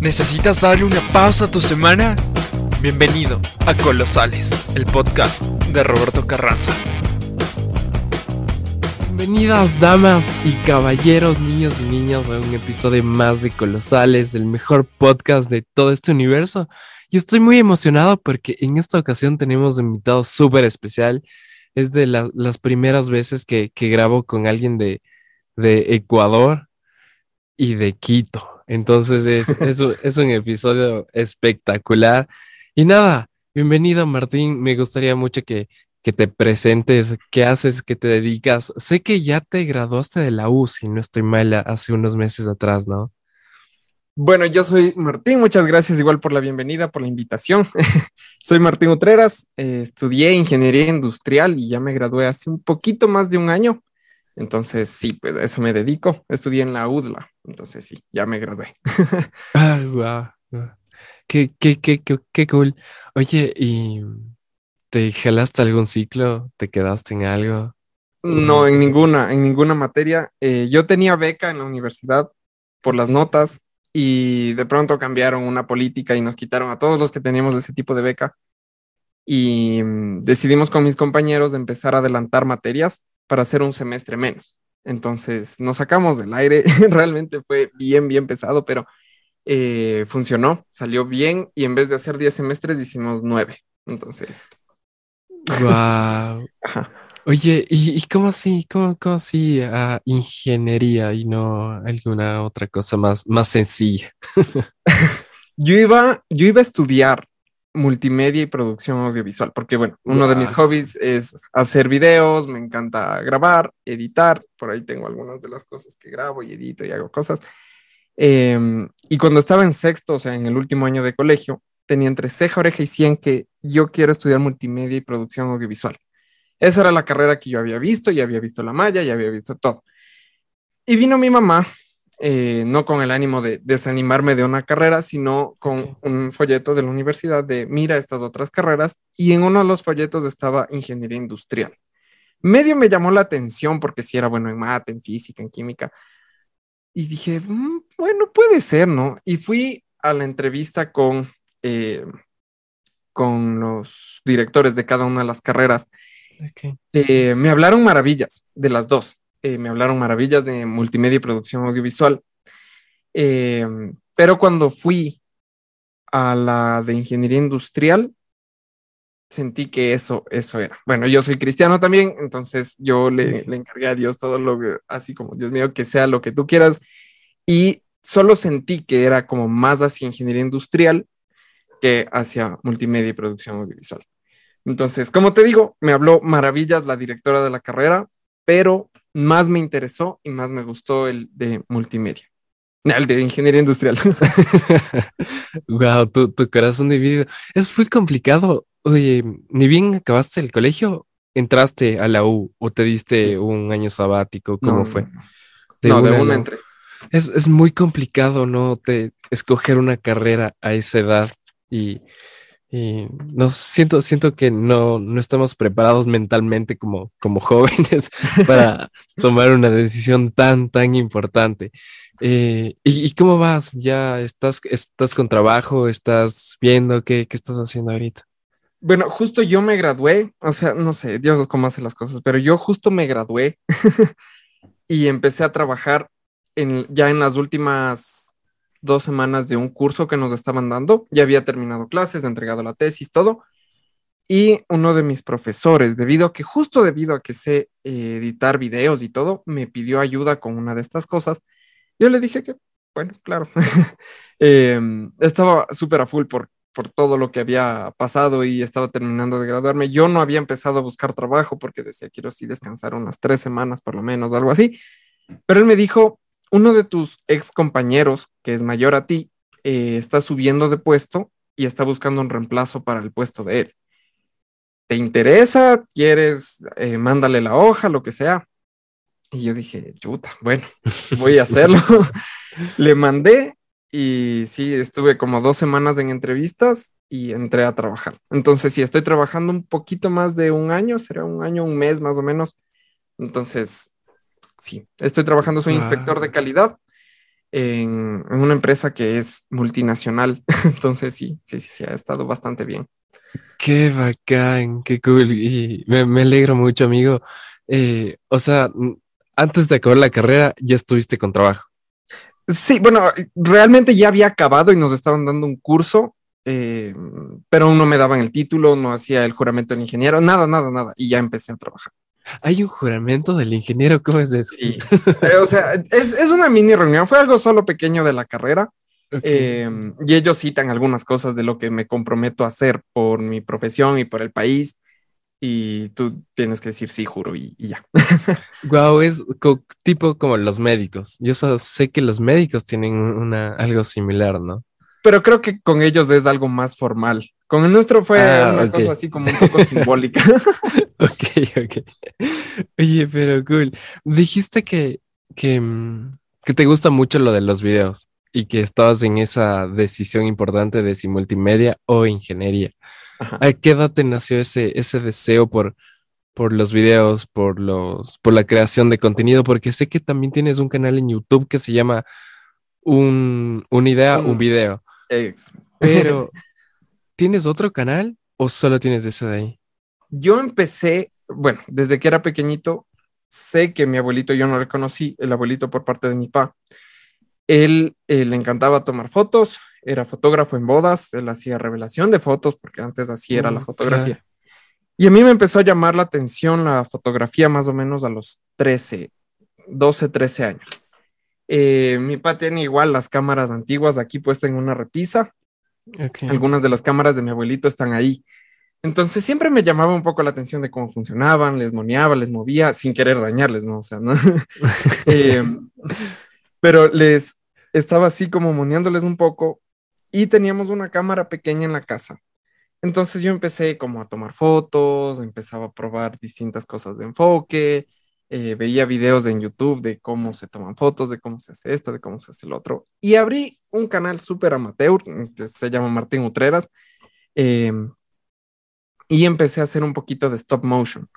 ¿Necesitas darle una pausa a tu semana? Bienvenido a Colosales, el podcast de Roberto Carranza. Bienvenidas damas y caballeros, niños y niñas a un episodio más de Colosales, el mejor podcast de todo este universo. Y estoy muy emocionado porque en esta ocasión tenemos un invitado súper especial. Es de las primeras veces que, grabo con alguien de, de Ecuador y de Quito. Entonces es, un episodio espectacular. Y nada, bienvenido Martín. Me gustaría mucho que, que te presentes, qué haces, qué te dedicas. Sé que ya te graduaste de la U, si no estoy mal, hace unos meses atrás, ¿no? Bueno, yo soy Martín, muchas gracias igual por la bienvenida, por la invitación. soy Martín Utreras, eh, estudié ingeniería industrial y ya me gradué hace un poquito más de un año. Entonces, sí, pues a eso me dedico. Estudié en la UDLA, entonces sí, ya me gradué. ah, wow. Qué, qué, qué, qué, cool. Oye, ¿y te jalaste algún ciclo? ¿Te quedaste en algo? No, en ninguna, en ninguna materia. Eh, yo tenía beca en la universidad por las notas y de pronto cambiaron una política y nos quitaron a todos los que teníamos ese tipo de beca. Y mm, decidimos con mis compañeros de empezar a adelantar materias para hacer un semestre menos. Entonces nos sacamos del aire, realmente fue bien, bien pesado, pero eh, funcionó, salió bien y en vez de hacer 10 semestres hicimos 9. Entonces... ¡Wow! Oye, ¿y, cómo así? ¿Cómo, cómo así a ingeniería y no alguna otra cosa más, más sencilla? yo, iba, yo iba a estudiar multimedia y producción audiovisual, porque bueno, uno de mis hobbies es hacer videos, me encanta grabar, editar, por ahí tengo algunas de las cosas que grabo y edito y hago cosas. Em, y cuando estaba en sexto, o sea, en el último año de colegio, tenía entre ceja, oreja y cien que yo quiero estudiar multimedia y producción audiovisual. Esa era la carrera que yo había visto, ya había visto la malla, ya había visto todo. Y vino mi mamá eh, no con el ánimo de desanimarme de una carrera, sino con un folleto de la universidad de mira estas otras carreras y en uno de los folletos estaba ingeniería industrial. Medio me llamó la atención porque si era bueno en mate, en física, en química. Y dije, mm, bueno, puede ser, ¿no? Y fui a la entrevista con, eh, con los directores de cada una de las carreras. Eh, me hablaron maravillas de las dos. Eh, me hablaron maravillas de multimedia y producción audiovisual. Eh, pero cuando fui a la de ingeniería industrial, sentí que eso, eso era. Bueno, yo soy cristiano también, entonces yo le, le encargué a Dios todo lo que, así como Dios mío, que sea lo que tú quieras. Y solo sentí que era como más hacia ingeniería industrial que hacia multimedia y producción audiovisual. Entonces, como te digo, me habló maravillas la directora de la carrera, pero más me interesó y más me gustó el de multimedia. El de ingeniería industrial. wow, tu, tu, corazón dividido. Es muy complicado. Oye, ni bien acabaste el colegio, entraste a la U o te diste un año sabático, ¿cómo fue? De no, de una entré. Es, es, muy complicado, ¿no? Te, escoger una carrera a esa edad y y no siento, siento que no, no estamos preparados mentalmente como, como jóvenes para tomar una decisión tan, tan importante. Eh, ¿y, cómo vas? ¿Ya estás, estás con trabajo? ¿Estás viendo qué, qué estás haciendo ahorita? Bueno, justo yo me gradué, o sea, no sé, Dios cómo hace las cosas, pero yo justo me gradué y empecé a trabajar en, ya en las últimas dos semanas de un curso que nos estaban dando. Ya había terminado clases, entregado la tesis, todo. Y uno de mis profesores, debido a que justo debido a que sé eh, editar videos y todo, me pidió ayuda con una de estas cosas. Yo le dije que, bueno, claro. Em, estaba súper a full por, por todo lo que había pasado y estaba terminando de graduarme. Yo no había empezado a buscar trabajo porque decía, quiero sí descansar unas tres semanas por lo menos, o algo así. Pero él me dijo, uno de tus ex compañeros, que es mayor a ti, eh, está subiendo de puesto y está buscando un reemplazo para el puesto de él. ¿Te interesa? ¿Quieres? Eh, mándale la hoja, lo que sea. Y yo dije, chuta, bueno, voy a hacerlo. Le mandé y sí, estuve como dos semanas en entrevistas y entré a trabajar. Entonces, sí, estoy trabajando un poquito más de un año, será un año, un mes más o menos. Entonces, sí, estoy trabajando, soy inspector de calidad en, en, una empresa que es multinacional. Entonces sí, sí, sí, sí, ha estado bastante bien. Qué bacán, qué cool. Y me, alegro mucho, amigo. Eh, o sea, antes de acabar la carrera, ya estuviste con trabajo. Sí, bueno, realmente ya había acabado y nos estaban dando un curso, eh, pero aún no me daban el título, no hacía el juramento del ingeniero, nada, nada, nada. Y ya empecé a trabajar. Hay un juramento del ingeniero, ¿cómo es eso? Sí. o sea, es, una mini reunión, fue algo solo pequeño de la carrera. Em, y ellos citan algunas cosas de lo que me comprometo a hacer por mi profesión y por el país. Y tú tienes que decir sí, juro, y, ya. Guau, es tipo como los médicos. Yo sé que los médicos tienen una, algo similar, ¿no? Pero creo que con ellos es algo más formal. Con el nuestro fue ah, una cosa así como un poco simbólica. ok, ok. Oye, pero cool. Dijiste que, que, mm, que, te gusta mucho lo de los videos y que estabas en esa decisión importante de si multimedia o ingeniería. ¿A qué edad te nació ese, ese deseo por, por los videos, por, los, por la creación de contenido? Porque sé que también tienes un canal en YouTube que se llama un, Una idea, un video. Pero ¿Tienes otro canal o solo tienes ese de ahí? Yo empecé, bueno, desde que era pequeñito, sé que mi abuelito, yo no le conocí, el abuelito por parte de mi papá. Él, eh, le encantaba tomar fotos, era fotógrafo en bodas, él hacía revelación de fotos, porque antes así era la mm, fotografía. Y a mí me empezó a llamar la atención la fotografía más o menos a los 13, 12, 13 años. Eh, mi papá tiene igual las cámaras antiguas aquí puestas en una repisa algunas de las cámaras de mi abuelito están ahí. Entonces siempre me llamaba un poco la atención de cómo funcionaban, les moneaba, les movía, sin querer dañarles, ¿no? O sea, ¿no? Em, pero les estaba así como moneándoles un poco y teníamos una cámara pequeña en la casa. Entonces yo empecé como a tomar fotos, empezaba a probar distintas cosas de enfoque, eh, veía videos en YouTube de cómo se toman fotos, de cómo se hace esto, de cómo se hace el otro. Y abrí un canal súper amateur, que se llama Martín Utreras, em, y empecé a hacer un poquito de stop motion.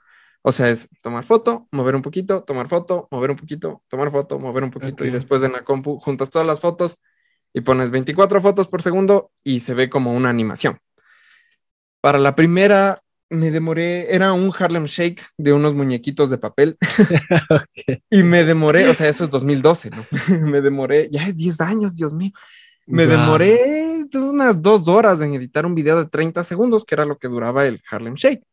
O sea, es tomar foto, mover un poquito, tomar foto, mover un poquito, tomar foto, mover un poquito, y después en la compu juntas todas las fotos y pones 24 fotos por segundo y se ve como una animación. Para la primera me demoré, era un Harlem Shake de unos muñequitos de papel. Y me demoré, o sea, eso es 2012, ¿no? me demoré, ya es 10 años, Dios mío. Me demoré unas dos horas en editar un video de 30 segundos, que era lo que duraba el Harlem Shake.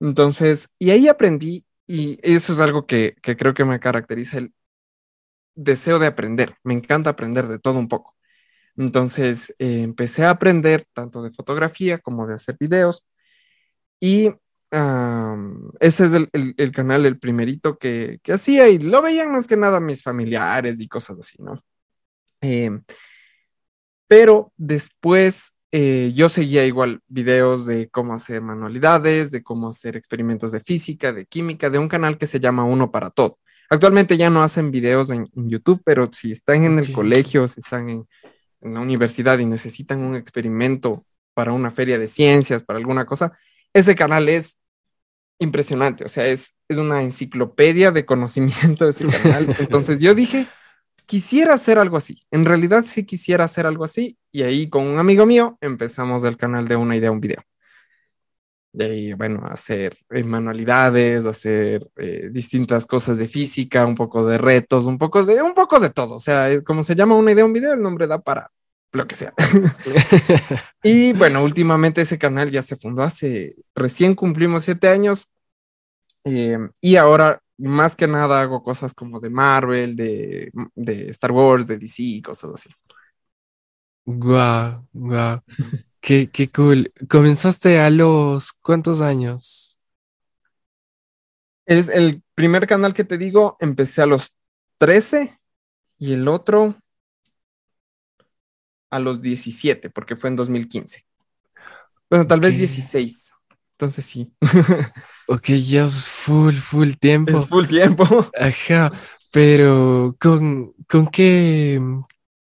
Entonces, y ahí aprendí, y eso es algo que, que creo que me caracteriza el deseo de aprender. Me encanta aprender de todo un poco. Entonces, eh, empecé a aprender tanto de fotografía como de hacer videos y ese es el, canal, el primerito que, hacía y lo veían más que nada mis familiares y cosas así, ¿no? Em, pero después eh, yo seguía igual videos de cómo hacer manualidades, de cómo hacer experimentos de física, de química, de un canal que se llama Uno para Todo. Actualmente ya no hacen videos en, YouTube, pero si están en el colegio, si están en, en la universidad y necesitan un experimento para una feria de ciencias, para alguna cosa, ese canal es impresionante, o sea, es, es una enciclopedia de conocimiento de ese canal. Entonces yo dije, quisiera hacer algo así, en realidad sí quisiera hacer algo así, y ahí con un amigo mío empezamos el canal de una idea, un video. De ahí, bueno, hacer eh, manualidades, hacer eh, distintas cosas de física, un poco de retos, un poco de, un poco de todo. O sea, como se llama una idea, un video, el nombre da para lo que sea. y bueno, últimamente ese canal ya se fundó hace, recién cumplimos siete años eh, y ahora más que nada hago cosas como de Marvel, de, Star Wars, de DC y cosas así. Guau, guau. qué, qué cool. ¿Comenzaste a los cuántos años? Es el primer canal que te digo, empecé a los 13 y el otro a los 17, porque fue en 2015. Bueno, tal vez 16. Entonces sí. ok, ya es full, full tiempo. Es full tiempo. Ajá, pero ¿con, ¿con qué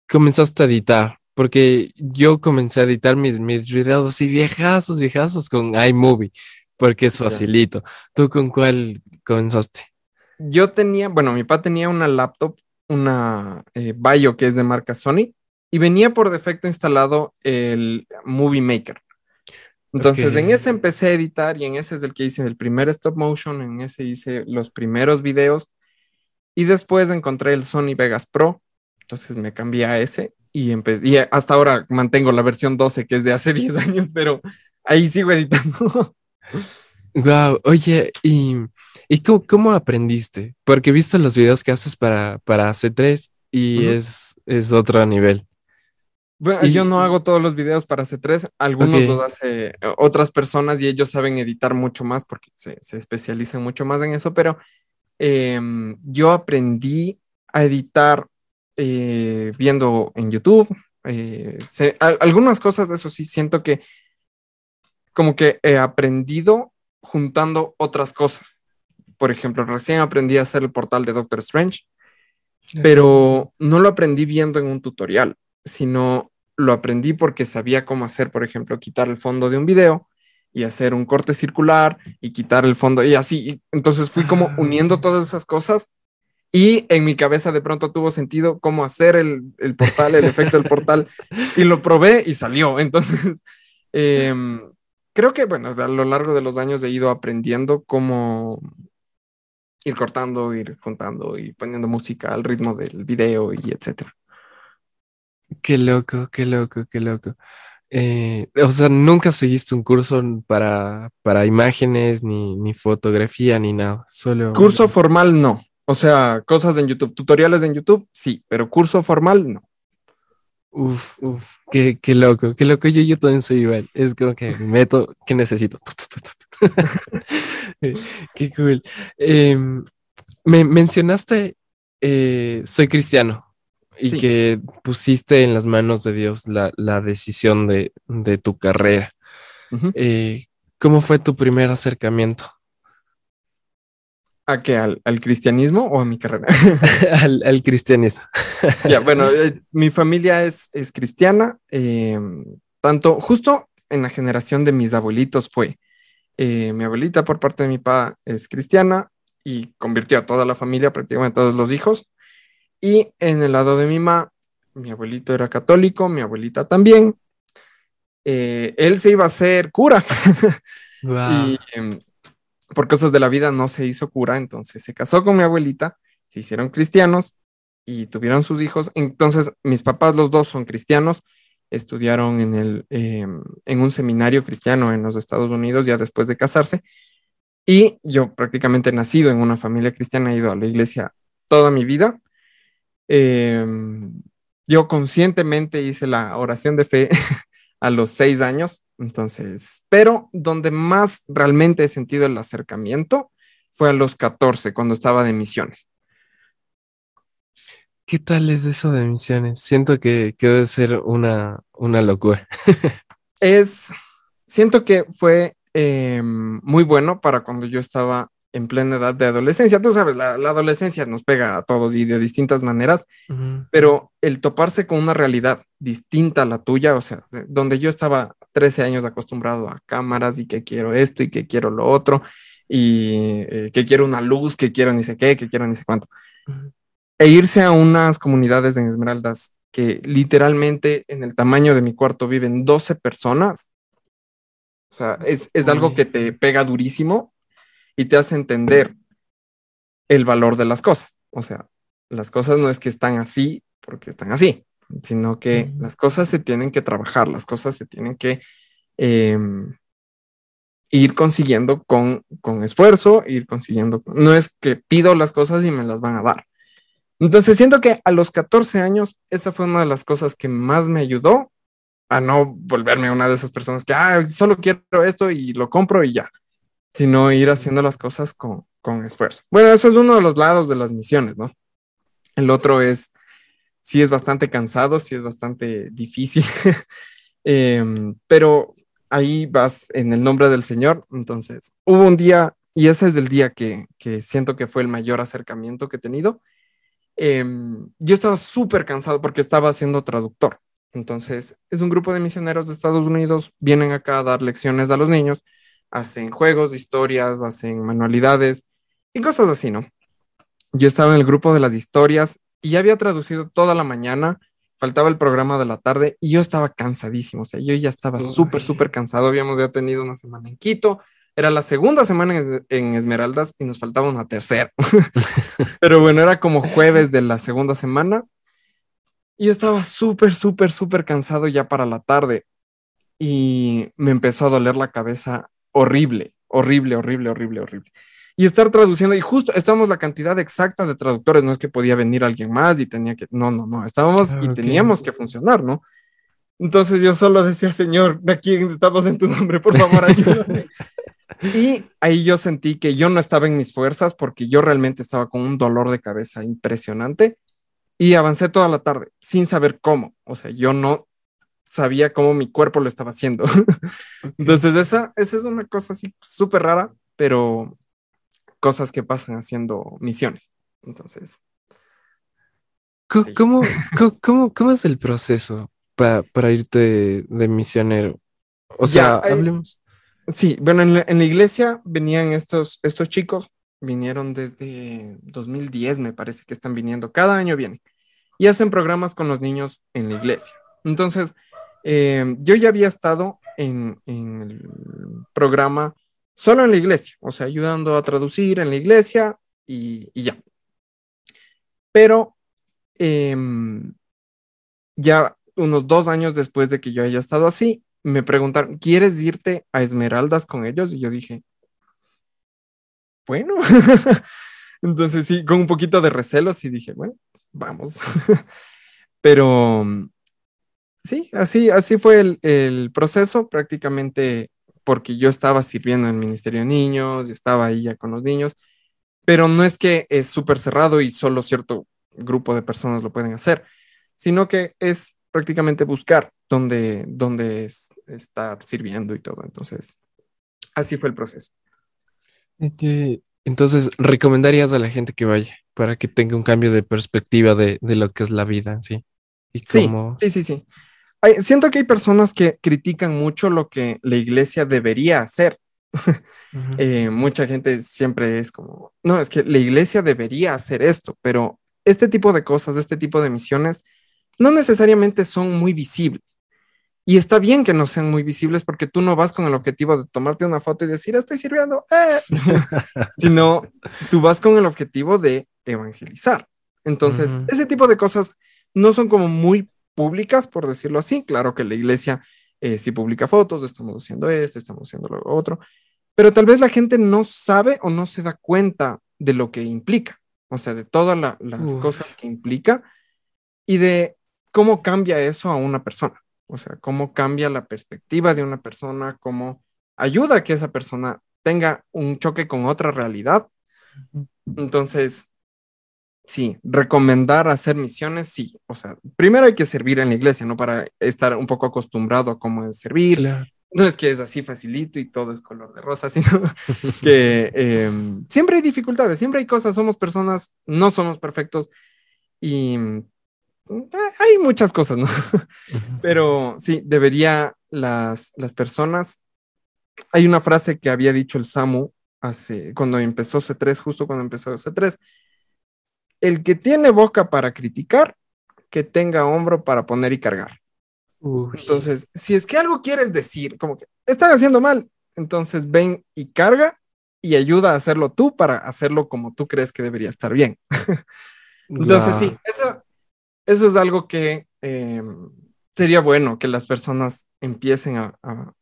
comenzaste a editar? Porque yo comencé a editar mis, mis videos así viejazos, viejazos con iMovie, porque es facilito. ¿Tú con cuál comenzaste? Yo tenía, bueno, mi papá tenía una laptop una eh, Bio que es de marca Sony y venía por defecto instalado el Movie Maker. Entonces en ese empecé a editar y en ese es el que hice el primer stop motion, en ese hice los primeros videos y después encontré el Sony Vegas Pro, entonces me cambié a ese y, y hasta ahora mantengo la versión 12 que es de hace 10 años, pero ahí sigo editando. Wow, oye, ¿y, y cómo, aprendiste? Porque he visto los videos que haces para, para C3 y es, es otro nivel. Bueno, y, yo no hago todos los videos para C3, algunos los hace eh, otras personas y ellos saben editar mucho más porque se, especializan mucho más en eso, pero em, yo aprendí a editar eh, viendo en YouTube. Eh, algunas cosas de eso sí siento que como que he aprendido juntando otras cosas. Por ejemplo, recién aprendí a hacer el portal de Doctor Strange, pero no lo aprendí viendo en un tutorial, sino lo aprendí porque sabía cómo hacer, por ejemplo, quitar el fondo de un video y hacer un corte circular y quitar el fondo y así. Entonces fui como ah. uniendo todas esas cosas y en mi cabeza de pronto tuvo sentido cómo hacer el, portal, el efecto del portal y lo probé y salió. Entonces, em, creo que, bueno, a lo largo de los años he ido aprendiendo cómo ir cortando, ir juntando y poniendo música al ritmo del video y etcétera. Qué loco, qué loco, qué loco. Eh, o sea, nunca seguiste un curso para, para imágenes, ni, ni fotografía, ni nada. Solo. Curso formal no. O sea, cosas en YouTube, tutoriales en YouTube, sí, pero curso formal no. Uf, uf, qué, qué loco, qué loco. Yo, yo también soy igual. Es como que meto, ¿qué necesito? qué cool. Em, me mencionaste, eh, soy cristiano y que pusiste en las manos de Dios la, decisión de, tu carrera. Eh, ¿Cómo fue tu primer acercamiento? ¿A qué? ¿Al, cristianismo o a mi carrera? al, cristianismo. ya, bueno, eh, mi familia es, es cristiana, em, tanto justo en la generación de mis abuelitos fue. Eh, mi abuelita por parte de mi papá es cristiana y convirtió a toda la familia, prácticamente todos los hijos. Y en el lado de mi mamá, mi abuelito era católico, mi abuelita también. Eh, él se iba a ser cura. y em, por cosas de la vida no se hizo cura, entonces se casó con mi abuelita, se hicieron cristianos y tuvieron sus hijos. Entonces mis papás, los dos son cristianos, estudiaron en, el, em, en un seminario cristiano en los Estados Unidos ya después de casarse. Y yo prácticamente nacido en una familia cristiana, he ido a la iglesia toda mi vida. Em, yo conscientemente hice la oración de fe a los seis años, entonces, pero donde más realmente he sentido el acercamiento fue a los 14, cuando estaba de misiones. ¿Qué tal es eso de misiones? Siento que, debe ser una, una locura. es, siento que fue em, muy bueno para cuando yo estaba en plena edad de adolescencia. Tú sabes, la, adolescencia nos pega a todos y de distintas maneras, pero el toparse con una realidad distinta a la tuya, o sea, donde yo estaba 13 años acostumbrado a cámaras y que quiero esto y que quiero lo otro y eh, que quiero una luz, que quiero ni sé qué, que quiero ni sé cuánto. E irse a unas comunidades en Esmeraldas que literalmente en el tamaño de mi cuarto viven 12 personas. O sea, es, es algo que te pega durísimo y te hace entender el valor de las cosas. O sea, las cosas no es que están así porque están así, sino que las cosas se tienen que trabajar, las cosas se tienen que em, ir consiguiendo con, con esfuerzo, ir consiguiendo. No es que pido las cosas y me las van a dar. Entonces siento que a los 14 años esa fue una de las cosas que más me ayudó a no volverme una de esas personas que, ah, solo quiero esto y lo compro y ya sino ir haciendo las cosas con, esfuerzo. Bueno, eso es uno de los lados de las misiones, ¿no? El otro es, sí es bastante cansado, sí es bastante difícil, em, pero ahí vas en el nombre del Señor. Entonces, hubo un día, y ese es el día que, siento que fue el mayor acercamiento que he tenido. Em, yo estaba súper cansado porque estaba siendo traductor. Entonces, es un grupo de misioneros de Estados Unidos, vienen acá a dar lecciones a los niños hacen juegos, historias, hacen manualidades y cosas así, ¿no? Yo estaba en el grupo de las historias y ya había traducido toda la mañana, faltaba el programa de la tarde y yo estaba cansadísimo, o sea, yo ya estaba súper, súper cansado, habíamos ya tenido una semana en Quito, era la segunda semana en, Esmeraldas y nos faltaba una tercera. Pero bueno, era como jueves de la segunda semana y estaba súper, súper, súper cansado ya para la tarde y me empezó a doler la cabeza horrible, horrible, horrible, horrible, horrible. Y estar traduciendo, y justo estábamos la cantidad exacta de traductores, no es que podía venir alguien más y tenía que, no, no, no, estábamos y teníamos que funcionar, ¿no? Entonces yo solo decía, Señor, aquí estamos en tu nombre, por favor, ayúdame. y ahí yo sentí que yo no estaba en mis fuerzas porque yo realmente estaba con un dolor de cabeza impresionante y avancé toda la tarde sin saber cómo. O sea, yo no sabía cómo mi cuerpo lo estaba haciendo. Entonces, esa, esa es una cosa así súper rara, pero cosas que pasan haciendo misiones. Entonces. ¿Cómo, cómo, es el proceso para, irte de, misionero? O sea, eh, hablemos. Sí, bueno, en la, iglesia venían estos, estos chicos, vinieron desde 2010, me parece que están viniendo, cada año vienen y hacen programas con los niños en la iglesia. Entonces, eh, yo ya había estado en, el programa solo en la iglesia, o sea, ayudando a traducir en la iglesia y, ya. Pero em, ya unos dos años después de que yo haya estado así, me preguntaron, ¿quieres irte a Esmeraldas con ellos? Y yo dije, bueno, entonces sí, con un poquito de recelos y dije, bueno, vamos. Pero sí, así, así fue el, el, proceso, prácticamente porque yo estaba sirviendo en el Ministerio de Niños, estaba ahí ya con los niños, pero no es que es súper cerrado y solo cierto grupo de personas lo pueden hacer, sino que es prácticamente buscar dónde, dónde estar sirviendo y todo. Entonces, así fue el proceso. Este, entonces, ¿recomendarías a la gente que vaya para que tenga un cambio de perspectiva de, lo que es la vida, sí? Y sí, sí, sí, sí. Siento que hay personas que critican mucho lo que la iglesia debería hacer. Eh, mucha gente siempre es como, no, es que la iglesia debería hacer esto, pero este tipo de cosas, este tipo de misiones, no necesariamente son muy visibles. Y está bien que no sean muy visibles porque tú no vas con el objetivo de tomarte una foto y decir, estoy sirviendo, eh", sino tú vas con el objetivo de evangelizar. Entonces, ese tipo de cosas no son como muy públicas, por decirlo así. Claro que la iglesia eh, sí publica fotos, estamos haciendo esto, estamos haciendo lo otro, pero tal vez la gente no sabe o no se da cuenta de lo que implica, o sea, de todas las cosas que implica y de cómo cambia eso a una persona. O sea, cómo cambia la perspectiva de una persona, cómo ayuda a que esa persona tenga un choque con otra realidad. Entonces, sí, recomendar hacer misiones, sí. O sea, primero hay que servir en la iglesia, ¿no? Para estar un poco acostumbrado a cómo es servir. No es que es así facilito y todo es color de rosa, sino que em, siempre hay dificultades, siempre hay cosas, somos personas, no somos perfectos y eh, hay muchas cosas, ¿no? Pero sí, debería las, las personas. Hay una frase que había dicho el Samu hace, cuando empezó C3, justo cuando empezó C3. El que tiene boca para criticar, que tenga hombro para poner y cargar. Entonces, si es que algo quieres decir, como que están haciendo mal, entonces ven y carga y ayuda a hacerlo tú para hacerlo como tú crees que debería estar bien. entonces, sí, eso, eso es algo que eh, sería bueno que las personas empiecen a,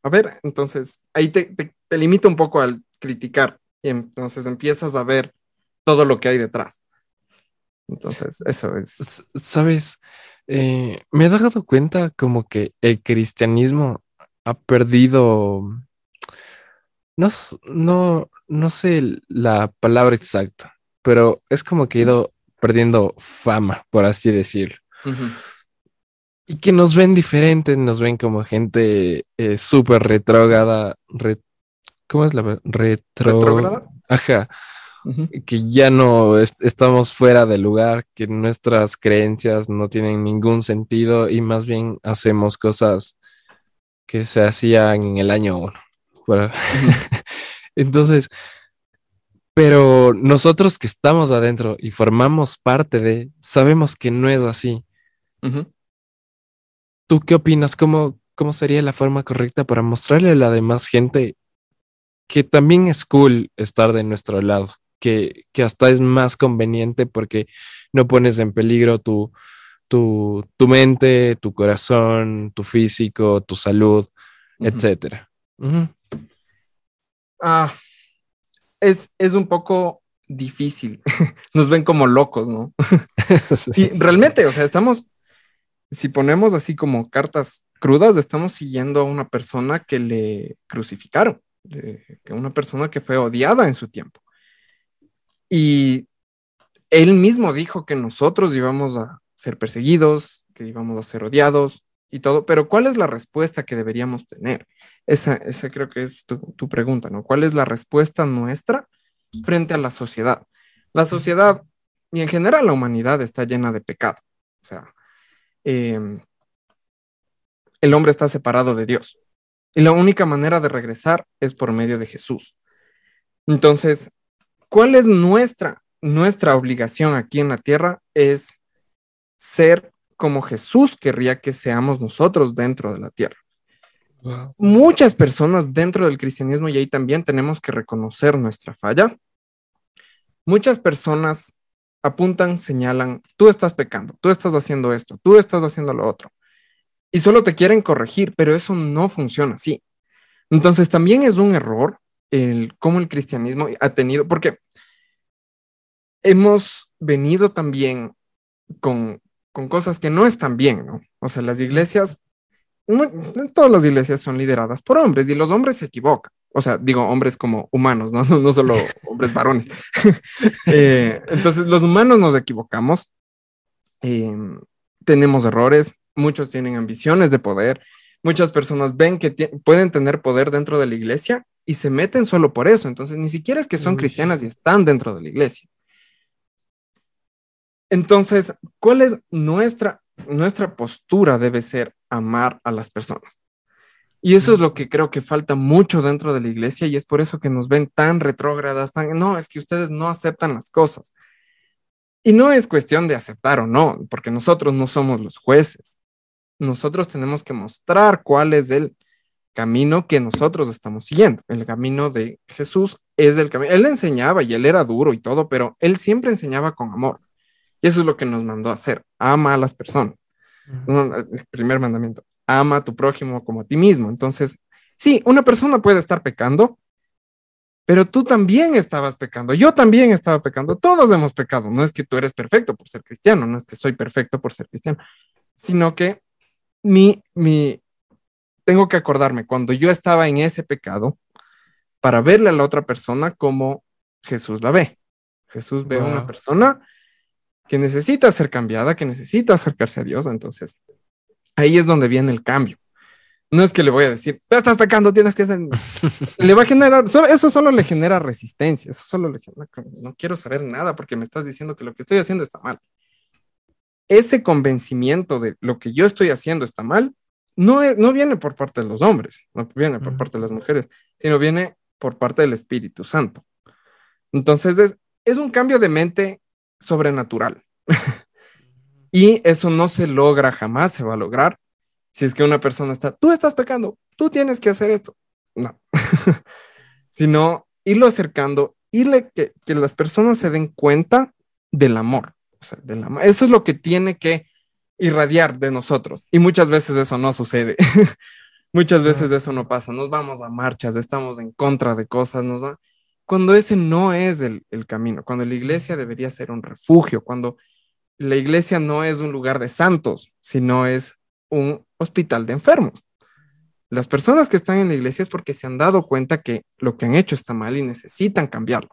ver. Entonces, ahí te, te, limita un poco al criticar y entonces empiezas a ver todo lo que hay detrás. Entonces, eso es. Sabes, eh, me he dado cuenta como que el cristianismo ha perdido, no, no, no sé la palabra exacta, pero es como que ha ido perdiendo fama, por así decirlo. Y que nos ven diferentes, nos ven como gente eh, súper retrógrada. ¿Cómo es la retro... Ajá. Que ya no estamos fuera del lugar, que nuestras creencias no tienen ningún sentido y más bien hacemos cosas que se hacían en el año uno. Entonces, Pero nosotros que estamos adentro y formamos parte de, sabemos que no es así. ¿Tú qué opinas? ¿Cómo, ¿Cómo sería la forma correcta para mostrarle a la demás gente que también es cool estar de nuestro lado? Que, que hasta es más conveniente porque no pones en peligro tu, tu, tu mente, tu corazón, tu físico, tu salud, etcétera. Ah, es, es un poco difícil. Nos ven como locos, ¿no? sí, realmente, o sea, estamos, si ponemos así como cartas crudas, estamos siguiendo a una persona que le crucificaron, que una persona que fue odiada en su tiempo. Y él mismo dijo que nosotros íbamos a ser perseguidos, que íbamos a ser odiados y todo, pero ¿cuál es la respuesta que deberíamos tener? Esa, esa creo que es tu, pregunta, ¿no? ¿Cuál es la respuesta nuestra frente a la sociedad? La sociedad y en general la humanidad está llena de pecado. O sea, em, el hombre está separado de Dios. Y la única manera de regresar es por medio de Jesús. Entonces, ¿cuál es nuestra, nuestra obligación aquí en la tierra? Es ser como Jesús querría que seamos nosotros dentro de la tierra. Muchas personas dentro del cristianismo, y ahí también tenemos que reconocer nuestra falla, muchas personas apuntan, señalan, tú estás pecando, tú estás haciendo esto, tú estás haciendo lo otro. Y solo te quieren corregir, pero eso no funciona así. Entonces también es un error el cómo el cristianismo ha tenido, porque hemos venido también con, con cosas que no están bien, ¿no? O sea, las iglesias todas las iglesias son lideradas por hombres y los hombres se equivocan. O sea, digo hombres como humanos, no, no, solo hombres varones. Eh, entonces, los humanos nos equivocamos, em, tenemos errores, muchos tienen ambiciones de poder, muchas personas ven que pueden tener poder dentro de la iglesia y se meten solo por eso. Entonces, ni siquiera es que son cristianas y están dentro de la iglesia. Entonces, ¿cuál es nuestra nuestra postura debe ser amar a las personas. Y eso es lo que creo que falta mucho dentro de la iglesia y es por eso que nos ven tan retrógradas, tan, no, es que ustedes no aceptan las cosas. Y no es cuestión de aceptar o no, porque nosotros no somos los jueces. Nosotros tenemos que mostrar cuál es el camino que nosotros estamos siguiendo. El camino de Jesús es el camino. Él enseñaba y él era duro y todo, pero él siempre enseñaba con amor. Y eso es lo que nos mandó a hacer. Ama a las personas. El primer mandamiento. Ama a tu prójimo como a ti mismo. Entonces, sí, una persona puede estar pecando, pero tú también estabas pecando. Yo también estaba pecando. Todos hemos pecado. No es que tú eres perfecto por ser cristiano, no es que soy perfecto por ser cristiano, sino que mi, mi, tengo que acordarme cuando yo estaba en ese pecado para verle a la otra persona como Jesús la ve. Jesús ve a una persona que necesita ser cambiada, que necesita acercarse a Dios. Entonces, ahí es donde viene el cambio. No es que le voy a decir, tú estás pecando, tienes que hacer. le va a generar, eso solo le genera resistencia, eso solo le genera, no quiero saber nada porque me estás diciendo que lo que estoy haciendo está mal. Ese convencimiento de lo que yo estoy haciendo está mal, no, no viene por parte de los hombres, no viene por parte de las mujeres, sino viene por parte del Espíritu Santo. Entonces, es, es un cambio de mente sobrenatural. y eso no se logra, jamás se va a lograr si es que una persona está, tú estás pecando, tú tienes que hacer esto. No, sino irlo acercando, irle que, que las personas se den cuenta del amor. O sea, del amor. Eso es lo que tiene que irradiar de nosotros. Y muchas veces eso no sucede. muchas veces eso no pasa. Nos vamos a marchas, estamos en contra de cosas, nos va cuando ese no es el, camino, cuando la iglesia debería ser un refugio, cuando la iglesia no es un lugar de santos, sino es un hospital de enfermos. Las personas que están en la iglesia es porque se han dado cuenta que lo que han hecho está mal y necesitan cambiarlo.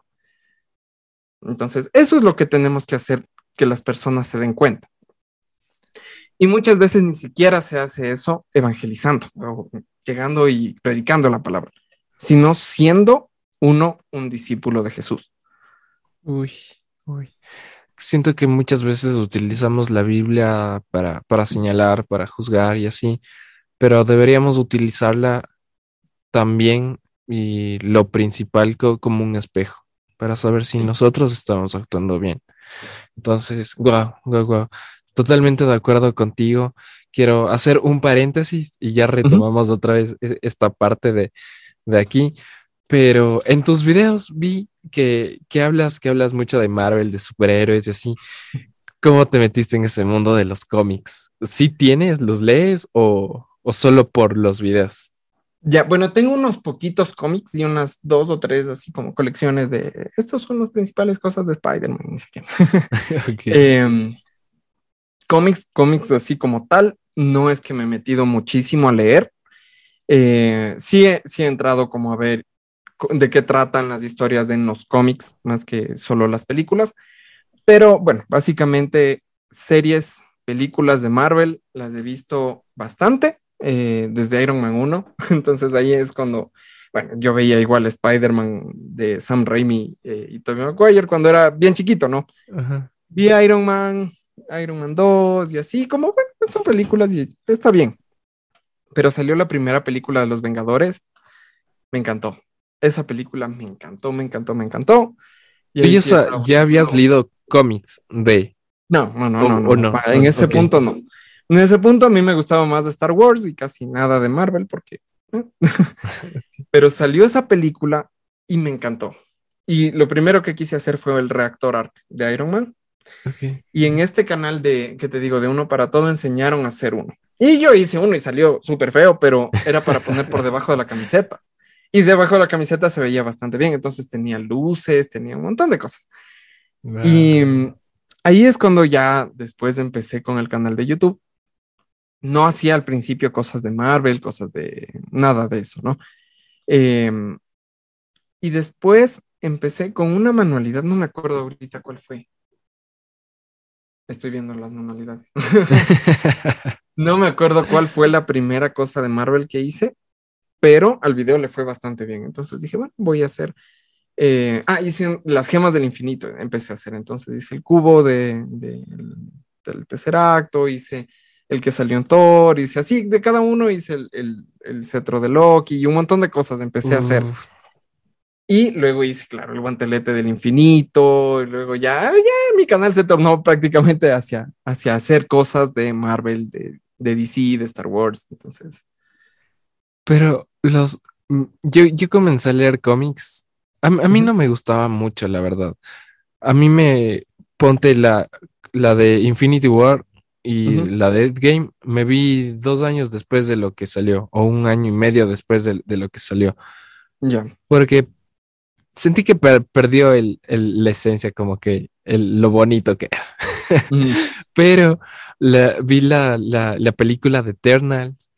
Entonces, eso es lo que tenemos que hacer, que las personas se den cuenta. Y muchas veces ni siquiera se hace eso evangelizando, llegando y predicando la palabra, sino siendo uno, un discípulo de Jesús. Uy, uy. Siento que muchas veces utilizamos la Biblia para, para señalar, para juzgar y así, pero deberíamos utilizarla también y lo principal como un espejo. para saber si nosotros estamos actuando bien. Entonces, guau, guau, guau. Totalmente de acuerdo contigo. Quiero hacer un paréntesis y ya retomamos otra vez e, esta parte de, de aquí. Pero en tus videos vi que, que, hablas, que hablas mucho de Marvel, de superhéroes y así. ¿Cómo te metiste en ese mundo de los cómics? ¿Sí tienes, los lees o, o solo por los videos? Ya, bueno, tengo unos poquitos cómics y unas dos o tres así como colecciones de estos son las principales cosas de Spider-Man, ni siquiera. Em, cómics, cómics así como tal, no es que me he metido muchísimo a leer. Eh, sí, he, sí he entrado como a ver de qué tratan las historias en los cómics, más que solo las películas. Pero bueno, básicamente series, películas de Marvel, las he visto bastante. Eh, desde Iron Man 1. Entonces ahí es cuando, bueno, yo veía igual Spider-Man de Sam Raimi eh, y Tobey Maguire cuando era bien chiquito, ¿no? Vi Iron Man, Iron Man 2 y así, como, bueno, son películas y está bien. Pero salió la primera película de Los Vengadores, me encantó. Esa película me encantó, me encantó, me encantó. Y ya habías leído cómics de... No, no, no, no, no, En ese punto no. En ese punto a mí me gustaba más de Star Wars y casi nada de Marvel porque... ¿eh? Pero salió esa película y me encantó. Y lo primero que quise hacer fue el reactor ARC de Iron Man. Y en este canal de, que te digo, de uno para todo, enseñaron a hacer uno. Y yo hice uno y salió súper feo, pero era para poner por debajo de la camiseta. Y debajo de la camiseta se veía bastante bien, entonces tenía luces, tenía un montón de cosas. Y mm, ahí es cuando ya después empecé con el canal de YouTube no hacía al principio cosas de Marvel, cosas de nada de eso, ¿no? Em, y después empecé con una manualidad, no me acuerdo ahorita cuál fue. Estoy viendo las manualidades. no me acuerdo cuál fue la primera cosa de Marvel que hice, pero al video le fue bastante bien. Entonces dije, bueno, voy a hacer. Eh, ah, hice las gemas del infinito, empecé a hacer. Entonces hice el cubo de, del tercer acto, hice el que salió en Thor, hice así, de cada uno hice el, cetro de Loki y un montón de cosas empecé a hacer. Y luego hice, claro, el guantelete del infinito, y luego ya, ya mi canal se tornó prácticamente hacia, hacia hacer cosas de Marvel, de, DC, de Star Wars, entonces. Pero los, mm, yo, yo comencé a leer cómics, a, mí no me gustaba mucho, la verdad. A mí me, ponte la, la de Infinity War, y la Dead Game me vi dos años después de lo que salió, o un año y medio después de, lo que salió. Ya. Porque sentí que perdió el, la esencia, como que el, lo bonito que era. Pero vi la, la, película de Eternals.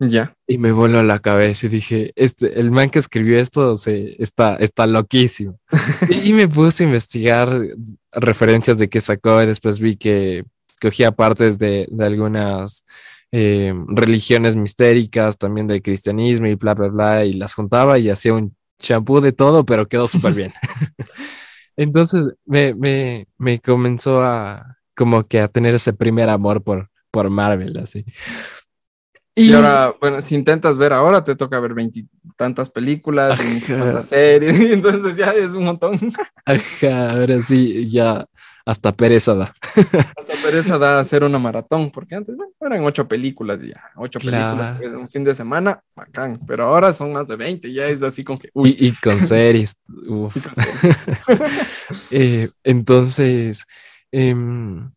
Ya. Y me voló a la cabeza y dije, este, el man que escribió esto se, está, está loquísimo. y, y, me puse a investigar referencias de que sacó y después vi que cogía partes de, algunas eh, religiones mistéricas, también del cristianismo y bla, bla, bla, y las juntaba y hacía un champú de todo, pero quedó súper bien. Entonces me, me, me, comenzó a como que a tener ese primer amor por, por Marvel, así. Y, ahora, bueno, si intentas ver ahora, te toca ver veintitantas películas, tantas series, y entonces ya es un montón. Ajá, ahora sí, ya hasta pereza da. Hasta pereza da hacer una maratón, porque antes bueno, eran ocho películas ya, ocho películas un fin de semana, bacán, pero ahora son más de 20, ya es así con que... Y, con series. Eh, entonces, em,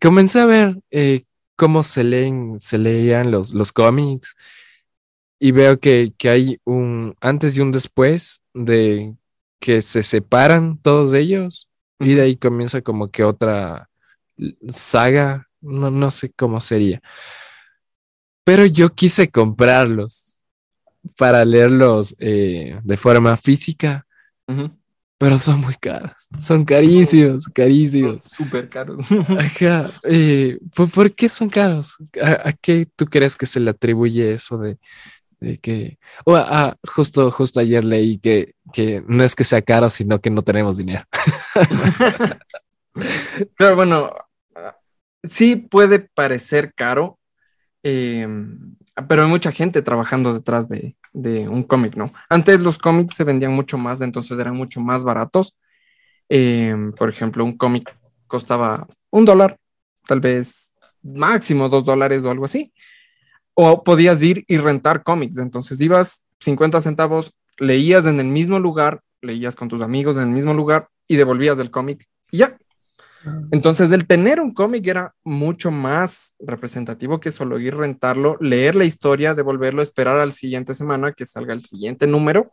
comencé a ver eh, cómo se leen, se leían los, los cómics y veo que, que hay un antes y un después de que se separan todos ellos y de ahí comienza como que otra saga, no, no sé cómo sería. Pero yo quise comprarlos para leerlos eh, de forma física, pero son muy caros, son carísimos, carísimos. Súper caros. Ajá, eh, ¿por, qué son caros? ¿A, qué tú crees que se le atribuye eso de, que... ah, justo, justo ayer leí que, que no es que sea caro, sino que no tenemos dinero. Pero bueno, sí puede parecer caro, em, pero hay mucha gente trabajando detrás de, un cómic, ¿no? Antes los cómics se vendían mucho más, entonces eran mucho más baratos Em, por ejemplo, un cómic costaba un dólar, tal vez máximo dos dólares o algo así. O podías ir y rentar cómics. Entonces ibas 50 centavos, leías en el mismo lugar, leías con tus amigos en el mismo lugar y devolvías el cómic y ya. Ah. Entonces, el tener un cómic era mucho más representativo que solo ir rentarlo, leer la historia, devolverlo, esperar al siguiente semana que salga el siguiente número,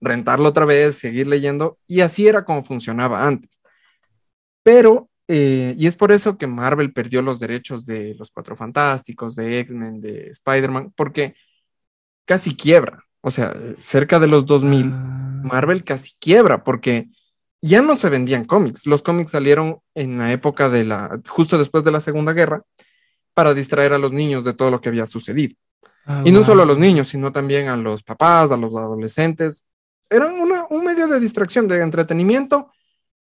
rentarlo otra vez, seguir leyendo, y así era como funcionaba antes. Pero, eh, y es por eso que Marvel perdió los derechos de los Cuatro Fantásticos, de X-Men, de Spider-Man, porque casi quiebra. O sea, cerca de los 2000, ah. Marvel casi quiebra, porque ya no se vendían cómics. Los cómics salieron en la época de la, justo después de la Segunda Guerra, para distraer a los niños de todo lo que había sucedido. Ah, y no solo a los niños, sino también a los papás, a los adolescentes. Eran un medio de distracción, de entretenimiento.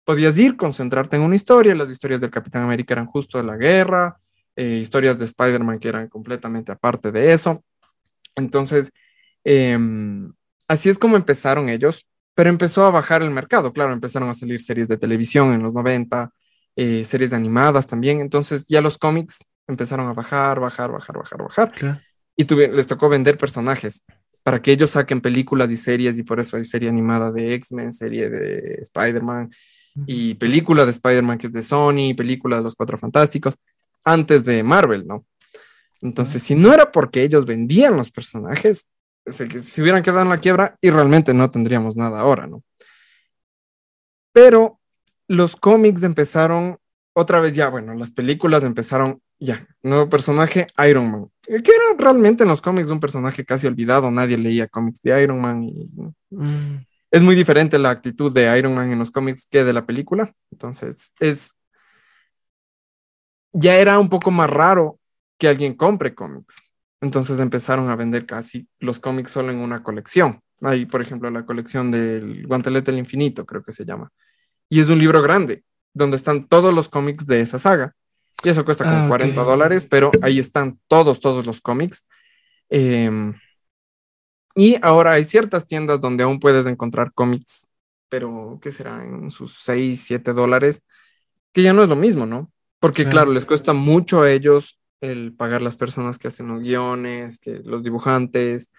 Podías ir, concentrarte en una historia. Las historias del Capitán América eran justo de la guerra, eh, historias de Spider-Man que eran completamente aparte de eso. Entonces, em, así es como empezaron ellos pero empezó a bajar el mercado, claro, empezaron a salir series de televisión en los 90, eh, series animadas también, entonces ya los cómics empezaron a bajar, bajar, bajar, bajar, bajar. Y les tocó vender personajes para que ellos saquen películas y series, y por eso hay serie animada de X-Men, serie de Spider-Man, y película de Spider-Man que es de Sony, película de los Cuatro Fantásticos, antes de Marvel, ¿no? Entonces, si no era porque ellos vendían los personajes, se, hubieran quedado en la quiebra y realmente no tendríamos nada ahora, ¿no? Pero los cómics empezaron otra vez ya, bueno, las películas empezaron ya, nuevo personaje, Iron Man, que era realmente en los cómics un personaje casi olvidado, nadie leía cómics de Iron Man y mm. Es muy diferente la actitud de Iron Man en los cómics que de la película, entonces es, ya era un poco más raro que alguien compre cómics. Entonces empezaron a vender casi los cómics solo en una colección. Hay, por ejemplo, la colección del Guantelete del Infinito, creo que se llama. Y es un libro grande, donde están todos los cómics de esa saga. Y eso cuesta como 40 ah, dólares, pero ahí están todos, todos los cómics. Em, y ahora hay ciertas tiendas donde aún puedes encontrar cómics, pero ¿qué será? En sus 6, 7 dólares, que ya no es lo mismo, ¿no? Porque claro, les cuesta mucho a ellos el pagar las personas que hacen los guiones, que los dibujantes,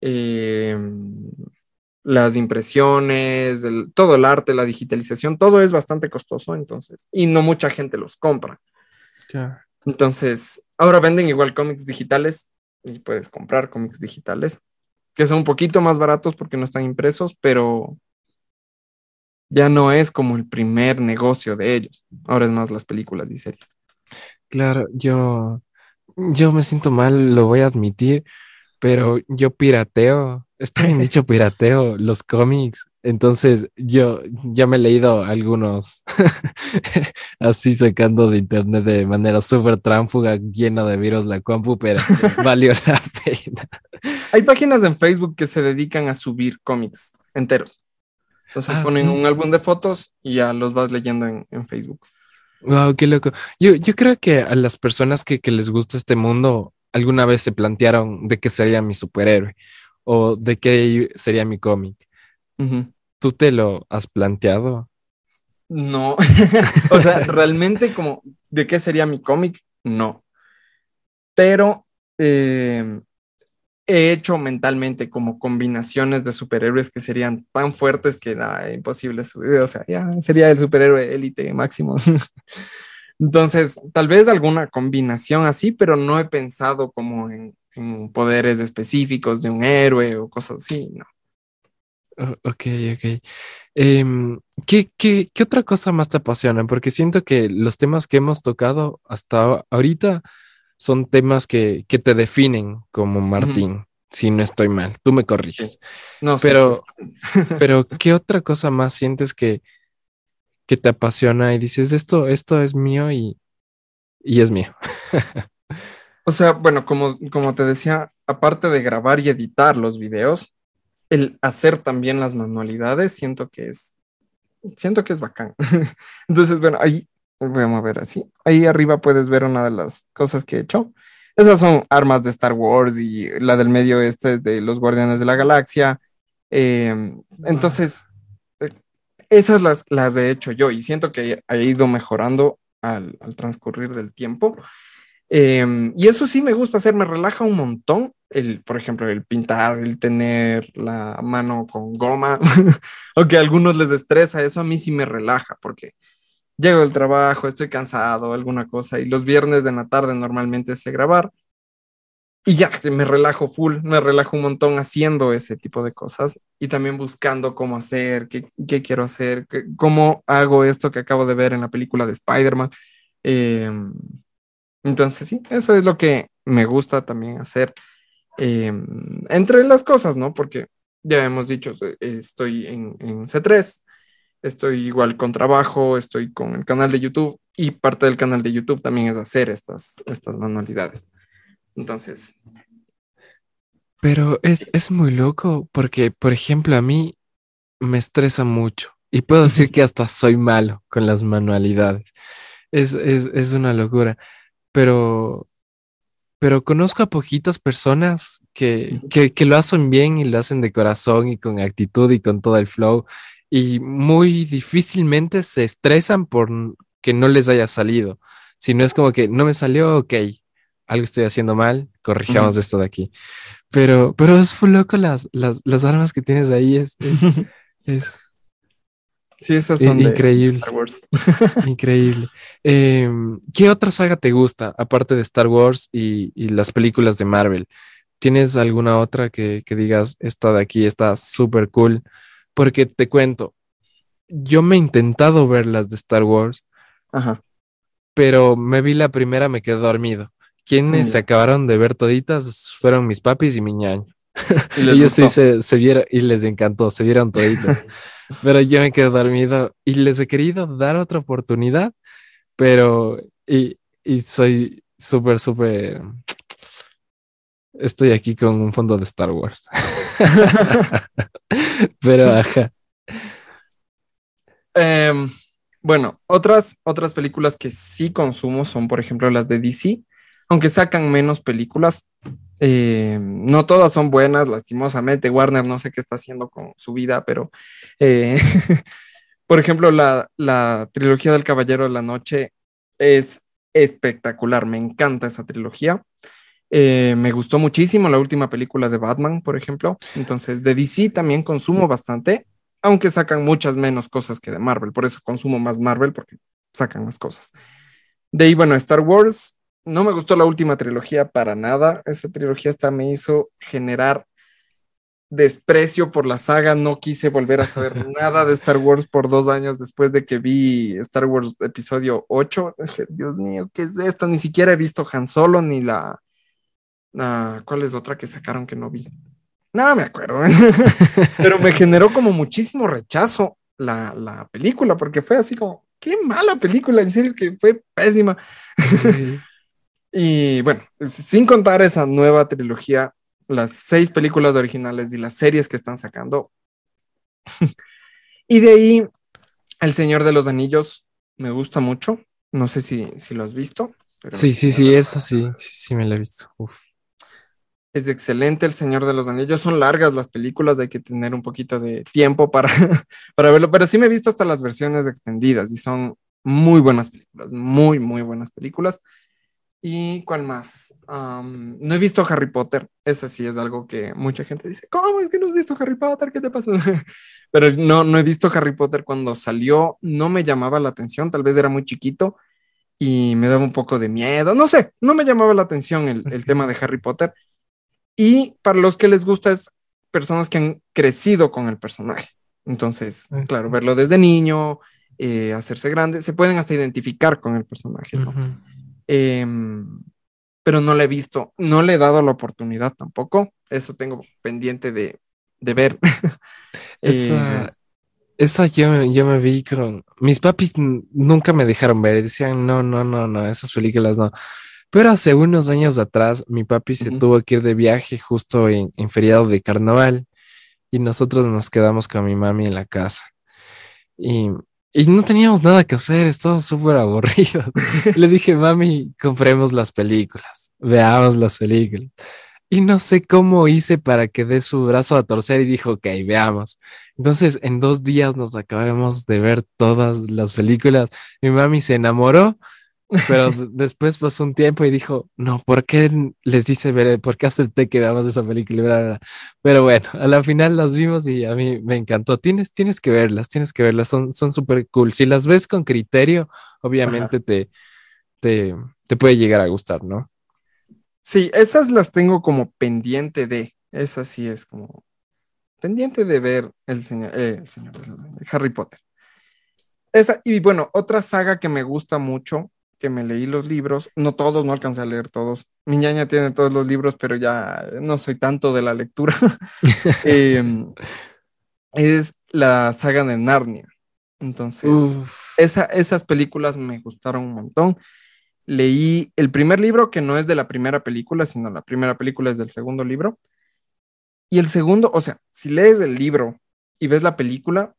em, las impresiones, todo el arte, la digitalización, todo es bastante costoso, entonces, y no mucha gente los compra. Entonces, ahora venden igual cómics digitales y puedes comprar cómics digitales, que son un poquito más baratos porque no están impresos, pero ya no es como el primer negocio de ellos. Ahora es más las películas y series. Claro, yo, yo me siento mal, lo voy a admitir, pero yo pirateo, está bien dicho pirateo, los cómics. Entonces yo ya me he leído algunos así sacando de internet de manera súper tránfuga, llena de virus la compu, pero valió la pena. Hay páginas en Facebook que se dedican a subir cómics enteros. Entonces ah, ponen un álbum de fotos y ya los vas leyendo en Facebook. Wow, qué loco. Yo, yo creo que a las personas que, les gusta este mundo alguna vez se plantearon de qué sería mi superhéroe o de qué sería mi cómic. ¿Tú te lo has planteado? No. o sea, realmente como de qué sería mi cómic, no. Pero eh, he hecho mentalmente como combinaciones de superhéroes que serían tan fuertes que era imposible subir, o sea, ya sería el superhéroe élite máximo. Entonces, tal vez alguna combinación así, pero no he pensado como en, poderes específicos de un héroe o cosas así, no. Oh, ok, ok. Em, ¿qué, qué, qué otra cosa más te apasiona? Porque siento que los temas que hemos tocado hasta ahorita son temas que, te definen como Martín, si no estoy mal. Tú me corriges. No, pero, pero ¿qué otra cosa más sientes que, que te apasiona y dices, esto, esto es mío y, es mío? o sea, bueno, como, como te decía, aparte de grabar y editar los videos, el hacer también las manualidades, siento que es, siento que es bacán. Entonces, bueno, ahí Voy a mover así. Ahí arriba puedes ver una de las cosas que he hecho. Esas son armas de Star Wars y la del medio este es de los Guardianes de la Galaxia. Em, entonces, eh, esas las, las he hecho yo y siento que ha ido mejorando al, al transcurrir del tiempo. Em, y eso sí me gusta hacer, me relaja un montón. El, por ejemplo, el pintar, el tener la mano con goma, o que a algunos les estresa, eso a mí sí me relaja, porque llego del trabajo, estoy cansado, alguna cosa, y los viernes de la tarde normalmente sé grabar, y ya me relajo full, me relajo un montón haciendo ese tipo de cosas y también buscando cómo hacer, qué, qué quiero hacer, cómo hago esto que acabo de ver en la película de Spider-Man. Eh, entonces, sí, eso es lo que me gusta también hacer eh, entre las cosas, ¿no? Porque ya hemos dicho, estoy en, en C3, estoy igual con trabajo, estoy con el canal de YouTube y parte del canal de YouTube también es hacer estas, estas manualidades. Entonces. Pero es, es muy loco porque, por ejemplo, a mí me estresa mucho y puedo decir que hasta soy malo con las manualidades. Es, es, es una locura. Pero, pero conozco a poquitas personas que, que, que, lo hacen bien y lo hacen de corazón y con actitud y con todo el flow. Y muy difícilmente se estresan por que no les haya salido. Si no es como que no me salió, ok, algo estoy haciendo mal, corrijamos esto de aquí. Pero, pero es full loco las, las, las armas que tienes ahí, es, es, sí, esas son increíble. increíble. Eh, ¿Qué otra saga te gusta, aparte de Star Wars y, y las películas de Marvel? ¿Tienes alguna otra que, que digas, esta de aquí está súper cool? Porque te cuento, yo me he intentado ver las de Star Wars, Ajá. pero me vi la primera, me quedé dormido. Quienes mm. se acabaron de ver toditas fueron mis papis y mi ñaño. ¿Y Ellos sí se, se, vieron y les encantó, se vieron toditas. pero yo me quedé dormido y les he querido dar otra oportunidad, pero y, y soy súper, súper... Estoy aquí con un fondo de Star Wars. pero ajá. Um, bueno, otras, otras películas que sí consumo son, por ejemplo, las de DC aunque sacan menos películas, eh, no todas son buenas, lastimosamente. Warner no sé qué está haciendo con su vida, pero eh, por ejemplo, la, la, trilogía del Caballero de la Noche es espectacular, me encanta esa trilogía. Eh, me gustó muchísimo la última película de Batman, por ejemplo. Entonces, de DC también consumo bastante, aunque sacan muchas menos cosas que de Marvel. Por eso consumo más Marvel, porque sacan más cosas. De ahí, bueno, Star Wars, no me gustó la última trilogía para nada. Esa trilogía hasta me hizo generar desprecio por la saga. No quise volver a saber nada de Star Wars por dos años después de que vi Star Wars episodio 8. Dios mío, ¿qué es esto? Ni siquiera he visto Han Solo ni la... ¿Cuál es otra que sacaron que no vi? No me acuerdo. Pero me generó como muchísimo rechazo la, la película porque fue así como, qué mala película, en serio que fue pésima. Sí. Y bueno, sin contar esa nueva trilogía, las seis películas originales y las series que están sacando. y de ahí, El Señor de los Anillos me gusta mucho. No sé si, si lo has visto. sí, sí, sí, esa sí, sí, sí me la he visto. Uf. Es excelente El Señor de los Anillos. Son largas las películas, hay que tener un poquito de tiempo para, para verlo, pero sí me he visto hasta las versiones extendidas y son muy buenas películas, muy, muy buenas películas. ¿Y cuál más? Um, no he visto Harry Potter. Ese sí es algo que mucha gente dice, ¿cómo es que no has visto Harry Potter? ¿Qué te pasa? Pero no, no he visto Harry Potter cuando salió. No me llamaba la atención. Tal vez era muy chiquito y me daba un poco de miedo. No sé, no me llamaba la atención el, el tema de Harry Potter. Y para los que les gusta es personas que han crecido con el personaje. Entonces, claro, verlo desde niño, eh, hacerse grande, se pueden hasta identificar con el personaje, ¿no? Uh -huh. Eh, pero no la he visto, no le he dado la oportunidad tampoco. Eso tengo pendiente de, de ver. esa, eh, esa yo, yo, me vi con. Mis papis nunca me dejaron ver. Decían, no, no, no, no, esas películas no. Pero hace unos años atrás, mi papi se uh -huh. tuvo que ir de viaje justo en, en feriado de carnaval y nosotros nos quedamos con mi mami en la casa. Y y no teníamos nada que hacer, estábamos súper aburridos. Le dije, mami, compremos las películas, veamos las películas. y no sé cómo hice para que dé su brazo a torcer y dijo, ok, veamos. Entonces, en dos días nos acabamos de ver todas las películas. Mi mami se enamoró, pero después pasó un tiempo y dijo, no, ¿por qué les dice ver, por qué té que veamos esa película? Pero bueno, a la final las vimos y a mí me encantó. Tienes, tienes que verlas, tienes que verlas, son súper cool. Si las ves con criterio, obviamente te, te, te puede llegar a gustar, ¿no? Sí, esas las tengo como pendiente de. Esa sí es como pendiente de ver el señor, eh, el señor Harry Potter. Esa, y bueno, otra saga que me gusta mucho, que me leí los libros, no todos, no alcancé a leer todos. Mi ñaña tiene todos los libros, pero ya no soy tanto de la lectura. Em, es la saga de Narnia. Entonces, esa, esas películas me gustaron un montón leí el primer libro, que no es de la primera película, sino la primera película es del segundo libro. Y el segundo, o sea, si lees el libro y ves la película,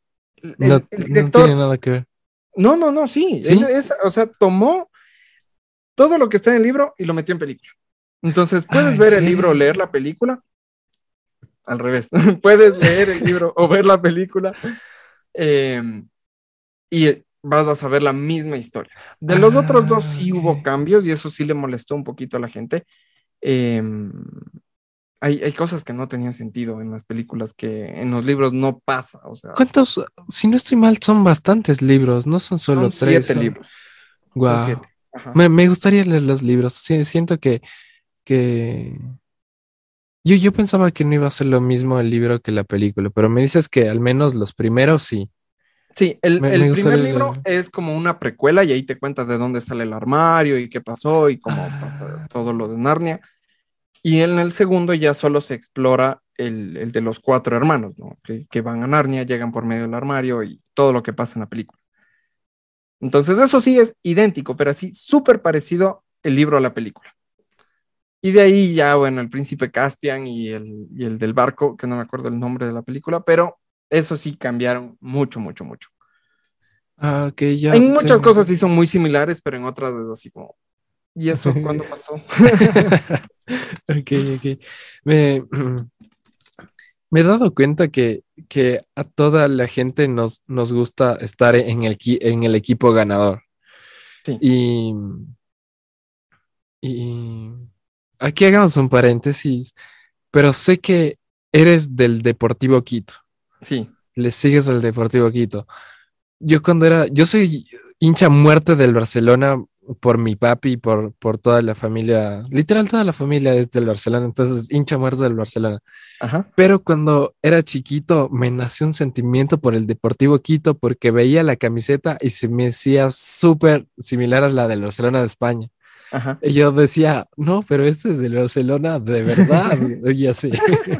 no, tiene nada que ver. No, no, no, sí. o sea, tomó todo lo que está en el libro y lo metió en película. Entonces, puedes ver el libro o leer la película. Al revés, puedes leer el libro o ver la película. Em, y vas a saber la misma historia. De los otros dos sí ah, hubo cambios y eso sí le molestó un poquito a la gente. Em, hay, cosas que no tenían sentido en las películas que en los libros no pasa. O sea, ¿Cuántos? Si no estoy mal, son bastantes libros, no son solo tres. Siete libros. Wow. Me, gustaría leer los libros. siento que, que... Yo, yo pensaba que no iba a ser lo mismo el libro que la película, pero me dices que al menos los primeros sí. Sí, el, primer libro es como una precuela y ahí te cuenta de dónde sale el armario y qué pasó y cómo pasa ah. todo lo de Narnia. Y en el segundo ya solo se explora el, de los cuatro hermanos, ¿no? Que, van a Narnia, llegan por medio del armario y todo lo que pasa en la película. Entonces, eso sí es idéntico, pero así súper parecido el libro a la película. Y de ahí ya, bueno, el príncipe Caspian y el, y el del barco, que no me acuerdo el nombre de la película, pero eso sí cambiaron mucho, mucho, mucho. Ah, ya. En muchas cosas sí son muy similares, pero en otras es así como. ¿Y eso cuándo pasó? ok, ok. Me, me, he dado cuenta que, que, a toda la gente nos, nos gusta estar en el, en el equipo ganador. Sí. Y, y aquí hagamos un paréntesis, pero sé que eres del Deportivo Quito. Sí. Le sigues al Deportivo Quito. Yo cuando era, yo soy hincha muerte del Barcelona por mi papi por, por toda la familia, literal toda la familia es del Barcelona, entonces hincha muerte del Barcelona. Ajá. Pero cuando era chiquito me nació un sentimiento por el Deportivo Quito porque veía la camiseta y se me hacía súper similar a la del Barcelona de España. Ajá. Y yo decía, no, pero este es del Barcelona de verdad. y así.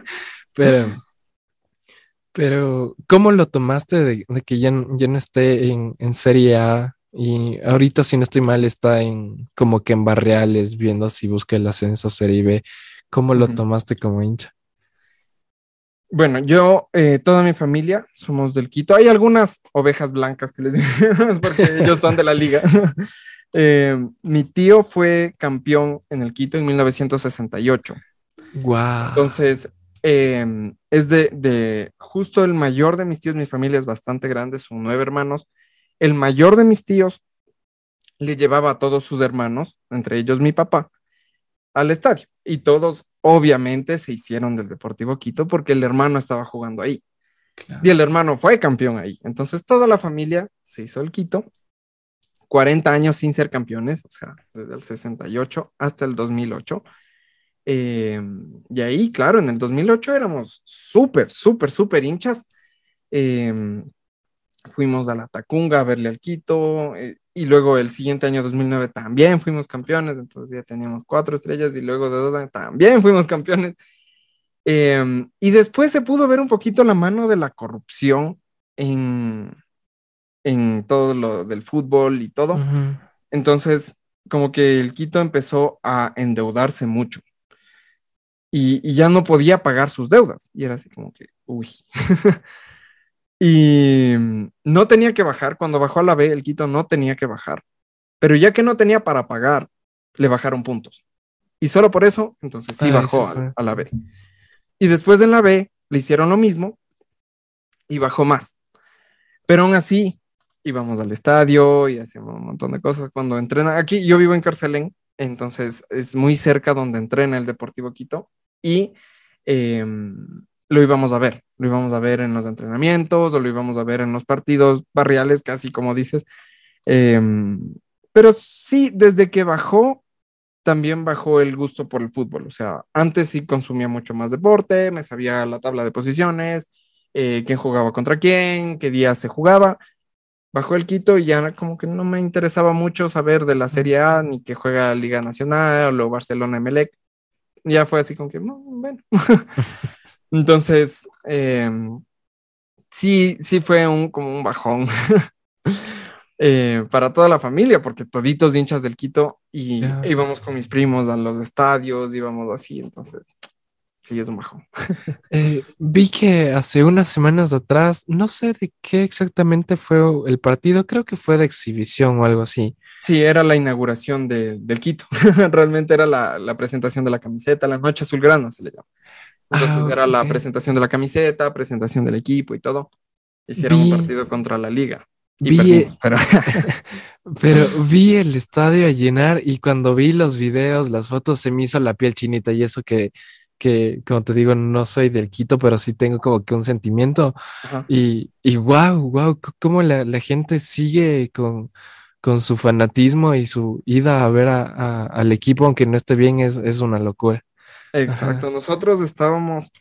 pero pero, ¿cómo lo tomaste de, que ya, ya, no esté en, Serie A? Y ahorita, si no estoy mal, está en como que en Barreales, viendo si busca el ascenso Serie B. ¿Cómo lo tomaste como hincha? Bueno, yo, eh, toda mi familia somos del Quito. Hay algunas ovejas blancas que les digo, porque ellos son de la liga. Eh, mi tío fue campeón en el Quito en 1968. Wow. Entonces, Em, es de, justo el mayor de mis tíos, mi familia es bastante grande, son nueve hermanos. El mayor de mis tíos le llevaba a todos sus hermanos, entre ellos mi papá, al estadio. Y todos obviamente se hicieron del Deportivo Quito porque el hermano estaba jugando ahí. Y el hermano fue campeón ahí. Entonces toda la familia se hizo el Quito. 40 años sin ser campeones, o sea, desde el 68 hasta el 2008. Eh, y ahí, claro, en el 2008 éramos súper, súper, súper hinchas. Eh, fuimos a la Tacunga a verle al Quito eh, y luego el siguiente año 2009 también fuimos campeones, entonces ya teníamos cuatro estrellas y luego de dos años también fuimos campeones. y después se pudo ver un poquito la mano de la corrupción en, en todo lo del fútbol y todo. Entonces, como que el Quito empezó a endeudarse mucho y, ya no podía pagar sus deudas. Y era así como que, uy. y no tenía que bajar. Cuando bajó a la B, el Quito no tenía que bajar. Pero ya que no tenía para pagar, le bajaron puntos. Y solo por eso, entonces sí bajó a, la B. Y después en la B le hicieron lo mismo y bajó más. Pero aún así, íbamos al estadio y hacíamos un montón de cosas. Cuando entrena, aquí yo vivo en Carcelén, entonces es muy cerca donde entrena el Deportivo Quito y em, lo íbamos a ver, lo íbamos a ver en los entrenamientos o lo íbamos a ver en los partidos barriales, casi como dices. Em, pero sí, desde que bajó, también bajó el gusto por el fútbol. O sea, antes sí consumía mucho más deporte, me sabía la tabla de posiciones, eh, quién jugaba contra quién, qué día se jugaba. Bajó el Quito y ya como que no me interesaba mucho saber de la Serie A, ni que juega Liga Nacional o Barcelona Emelec. Ya fue así como que, bueno. Entonces, em, sí, sí fue un, como un bajón. Eh, para toda la familia, porque toditos hinchas del Quito y íbamos con mis primos a los estadios, íbamos así, entonces sí es un bajón. Eh, vi que hace unas semanas atrás, no sé de qué exactamente fue el partido, creo que fue de exhibición o algo así. Sí, era la inauguración del Quito, realmente era la, la, presentación de la camiseta, la noche azulgrana se le llama. Entonces ah, era la presentación de la camiseta, presentación del equipo y todo. Hicieron un partido contra la liga. Vi, pero... vi el estadio a llenar y cuando vi los videos, las fotos, se me hizo la piel chinita y eso que, que como te digo, no soy del Quito, pero sí tengo como que un sentimiento. Y, y wow, wow, cómo la, la gente sigue con, con, su fanatismo y su ida a ver a, al equipo, aunque no esté bien, es, es una locura. Exacto, nosotros estábamos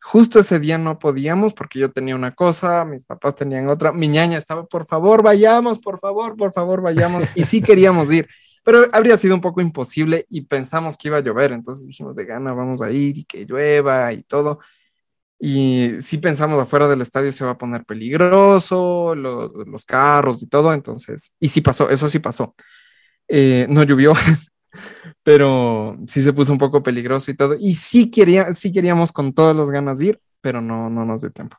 Justo ese día no podíamos porque yo tenía una cosa, mis papás tenían otra, mi ñaña estaba, por favor, vayamos, por favor, por favor, vayamos. Y sí queríamos ir, pero habría sido un poco imposible y pensamos que iba a llover, entonces dijimos de gana, vamos a ir y que llueva y todo. Y sí pensamos afuera del estadio se va a poner peligroso, los carros y todo, entonces, y sí pasó, eso sí pasó. Eh, no llovió, pero sí se puso un poco peligroso y todo. Y sí, quería, sí queríamos con todas las ganas ir, pero no, no nos dio tiempo.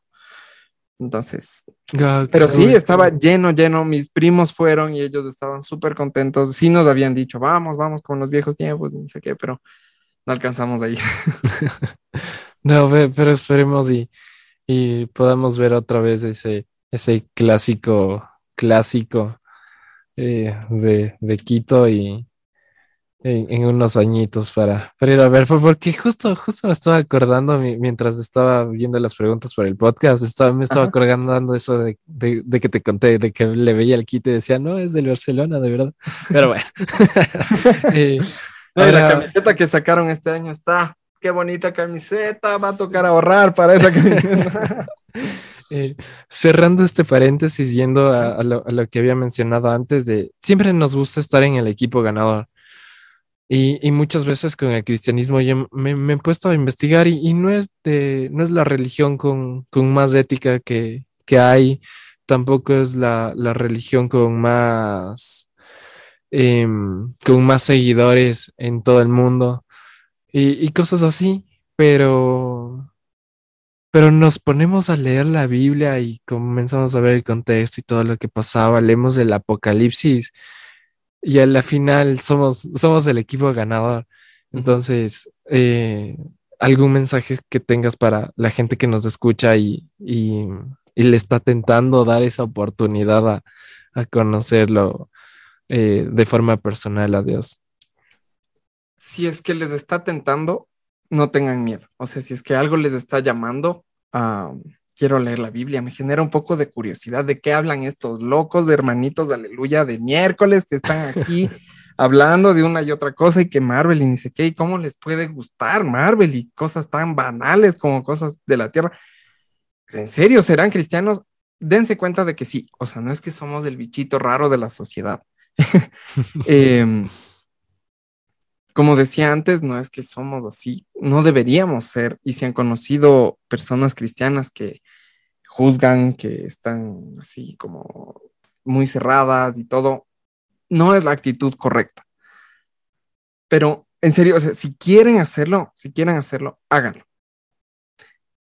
Entonces, pero sí, estaba lleno, lleno. Mis primos fueron y ellos estaban súper contentos. Sí nos habían dicho, vamos, vamos con los viejos tiempos, no sé qué, pero no alcanzamos a ir. no, pero esperemos y, y podamos ver otra vez ese, ese clásico, clásico eh, de, de Quito y, en, unos añitos para, para ir a ver, fue porque justo, justo me estaba acordando mientras estaba viendo las preguntas para el podcast, estaba, me estaba acordando eso de, de, que te conté, de que le veía el kit y decía, no, es del Barcelona, de verdad. Pero bueno. eh, La camiseta que sacaron este año está, qué bonita camiseta, va a tocar ahorrar para esa camiseta. Eh, cerrando este paréntesis, yendo a, lo, a, lo, que había mencionado antes, de siempre nos gusta estar en el equipo ganador. Y, muchas veces con el cristianismo yo me, he puesto a investigar y, no, es de, no es la religión con, más ética que, hay, tampoco es la, religión con más, em, con más seguidores en todo el mundo y, cosas así, pero, pero nos ponemos a leer la Biblia y comenzamos a ver el contexto y todo lo que pasaba, leemos el Apocalipsis y a la final somos, somos el equipo ganador. Entonces, eh, algún mensaje que tengas para la gente que nos escucha y, le está tentando dar esa oportunidad a, conocerlo eh, de forma personal a Dios. Si es que les está tentando, no tengan miedo. O sea, si es que algo les está llamando, a quiero leer la Biblia, me genera un poco de curiosidad de qué hablan estos locos de hermanitos de aleluya de miércoles que están aquí hablando de una y otra cosa y que Marvel y ni sé qué, y cómo les puede gustar Marvel y cosas tan banales como cosas de la tierra. ¿En serio serán cristianos? Dense cuenta de que sí, o sea, no es que somos el bichito raro de la sociedad. Em, como decía antes, no es que somos así, no deberíamos ser. Y se han conocido personas cristianas que juzgan, que están así como muy cerradas y todo, no es la actitud correcta. Pero en serio, si quieren hacerlo, si quieren hacerlo, háganlo.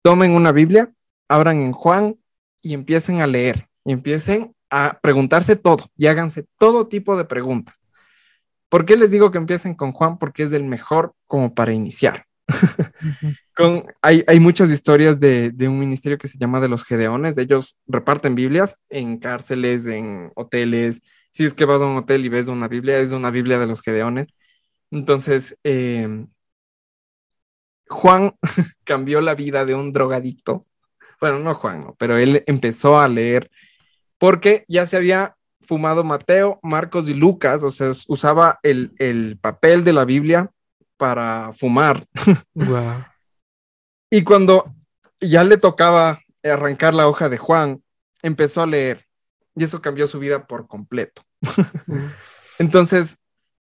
Tomen una Biblia, abran en Juan y empiecen a leer y empiecen a preguntarse todo y háganse todo tipo de preguntas. ¿Por qué les digo que empiecen con Juan? Porque es el mejor como para iniciar. Hay, hay, muchas historias de, de, un ministerio que se llama de los Gedeones. Ellos reparten Biblias en cárceles, en hoteles. Si es que vas a un hotel y ves una Biblia, es una Biblia de los Gedeones. Entonces, eh, Juan cambió la vida de un drogadicto. Bueno, no Juan, no, pero él empezó a leer porque ya se había fumado Mateo, Marcos y Lucas, o sea, usaba el, papel de la Biblia para fumar. y cuando ya le tocaba arrancar la hoja de Juan, empezó a leer y eso cambió su vida por completo. Entonces,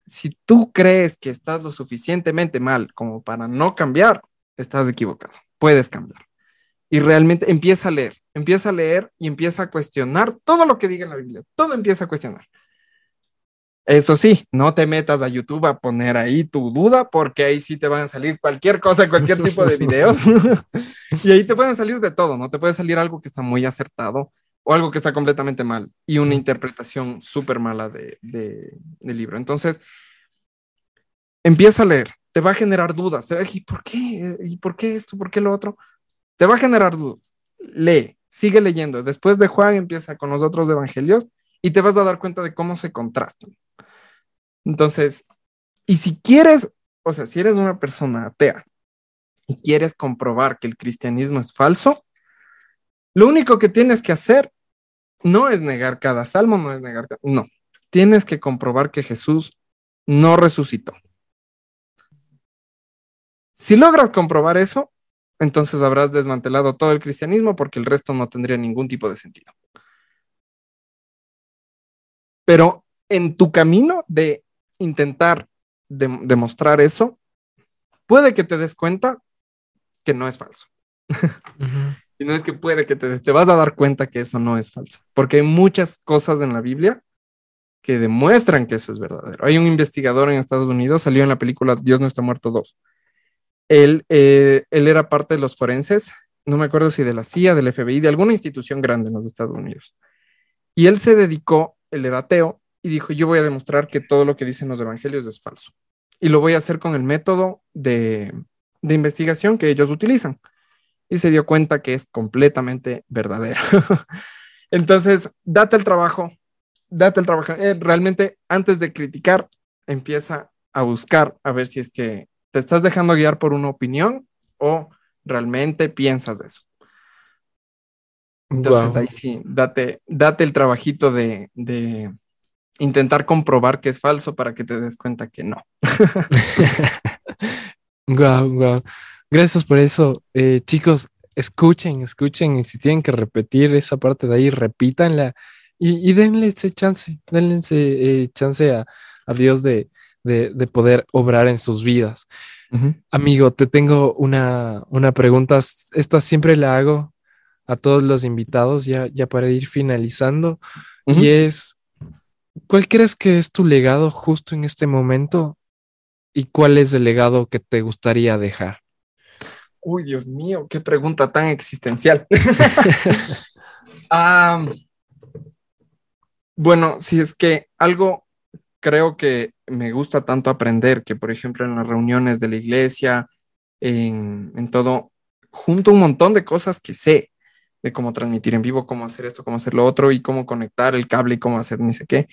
si tú crees que estás lo suficientemente mal como para no cambiar, estás equivocado. Puedes cambiar. Y realmente empieza a leer, empieza a leer y empieza a cuestionar todo lo que diga en la Biblia. Todo empieza a cuestionar. Eso sí, no te metas a YouTube a poner ahí tu duda, porque ahí sí te van a salir cualquier cosa, cualquier tipo de videos. y ahí te pueden salir de todo, ¿no? Te puede salir algo que está muy acertado o algo que está completamente mal y una interpretación súper mala de, de, del libro. Entonces, empieza a leer, te va a generar dudas, te va a decir, ¿y por qué? ¿Y por qué esto? ¿Por qué lo otro? Te va a generar dudas. Lee, sigue leyendo. Después de Juan empieza con los otros evangelios y te vas a dar cuenta de cómo se contrastan. Entonces, y si quieres, o sea, si eres una persona atea y quieres comprobar que el cristianismo es falso, lo único que tienes que hacer no es negar cada salmo, no es negar, no, tienes que comprobar que Jesús no resucitó. Si logras comprobar eso, entonces habrás desmantelado todo el cristianismo porque el resto no tendría ningún tipo de sentido. Pero en tu camino de intentar demostrar eso, puede que te des cuenta que no es falso. y no es que puede que te, te vas a dar cuenta que eso no es falso, porque hay muchas cosas en la Biblia que demuestran que eso es verdadero. Hay un investigador en Estados Unidos, salió en la película Dios no está muerto 2. Él, eh, él era parte de los forenses, no me acuerdo si de la CIA, del FBI, de alguna institución grande en los Estados Unidos. Y él se dedicó, él era ateo, y dijo, yo voy a demostrar que todo lo que dicen los evangelios es falso. Y lo voy a hacer con el método de, de investigación que ellos utilizan. Y se dio cuenta que es completamente verdadero. Entonces, date el trabajo, date el trabajo. Eh, realmente, antes de criticar, empieza a buscar a ver si es que te estás dejando guiar por una opinión o realmente piensas de eso. Entonces ahí sí, date, date el trabajito de, intentar comprobar que es falso para que te des cuenta que no. Guau, guau. Gracias por eso. Eh, chicos, escuchen, escuchen. Y si tienen que repetir esa parte de ahí, repítanla y, denle ese chance, denle ese eh, chance a, a Dios de, de, poder obrar en sus vidas. Amigo, te tengo una, una, pregunta. Esta siempre la hago a todos los invitados ya, ya para ir finalizando. Y es, ¿cuál crees que es tu legado justo en este momento? ¿Y cuál es el legado que te gustaría dejar? Uy, Dios mío, qué pregunta tan existencial. Ah, bueno, si es que algo creo que me gusta tanto aprender que, por ejemplo, en las reuniones de la iglesia, en, todo, junto un montón de cosas que sé de cómo transmitir en vivo, cómo hacer esto, cómo hacer lo otro y cómo conectar el cable y cómo hacer ni sé qué,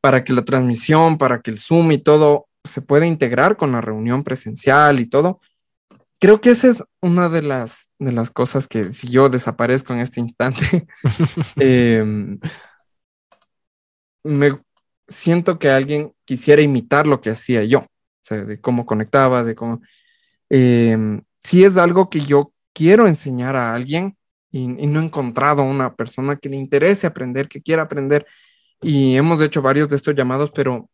para que la transmisión, para que el Zoom y todo se pueda integrar con la reunión presencial y todo. Creo que esa es una de las, de las cosas que si yo desaparezco en este instante, em, me, siento que alguien quisiera imitar lo que hacía yo, de cómo conectaba, de cómo... Em, si es algo que yo quiero enseñar a alguien y, no he encontrado una persona que le interese aprender, que quiera aprender, y hemos hecho varios de estos llamados, pero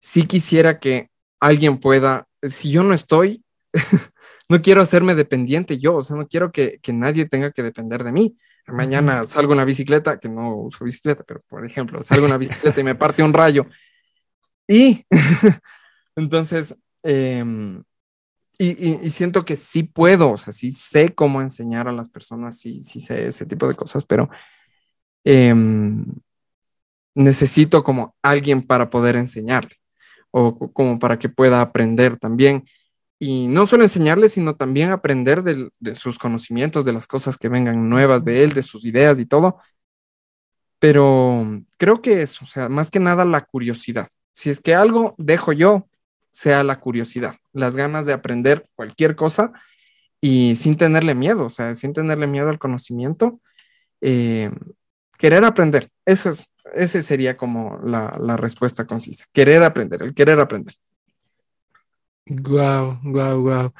sí quisiera que alguien pueda, si yo no estoy, no quiero hacerme dependiente yo, o sea, no quiero que, que nadie tenga que depender de mí mañana salgo en la bicicleta, que no uso bicicleta, pero por ejemplo, salgo en la bicicleta y me parte un rayo. Y entonces, em, y, siento que sí puedo, o sea, sí sé cómo enseñar a las personas, sí, sí sé ese tipo de cosas, pero em, necesito como alguien para poder enseñarle o como para que pueda aprender también. Y no solo enseñarle, sino también aprender de, sus conocimientos, de las cosas que vengan nuevas de él, de sus ideas y todo. Pero creo que es, o sea, más que nada la curiosidad. Si es que algo dejo yo, sea la curiosidad, las ganas de aprender cualquier cosa y sin tenerle miedo, o sea, sin tenerle miedo al conocimiento, eh, querer aprender. Eso es, ese sería como la, la respuesta concisa. Querer aprender, el querer aprender. Wow, wow, wow.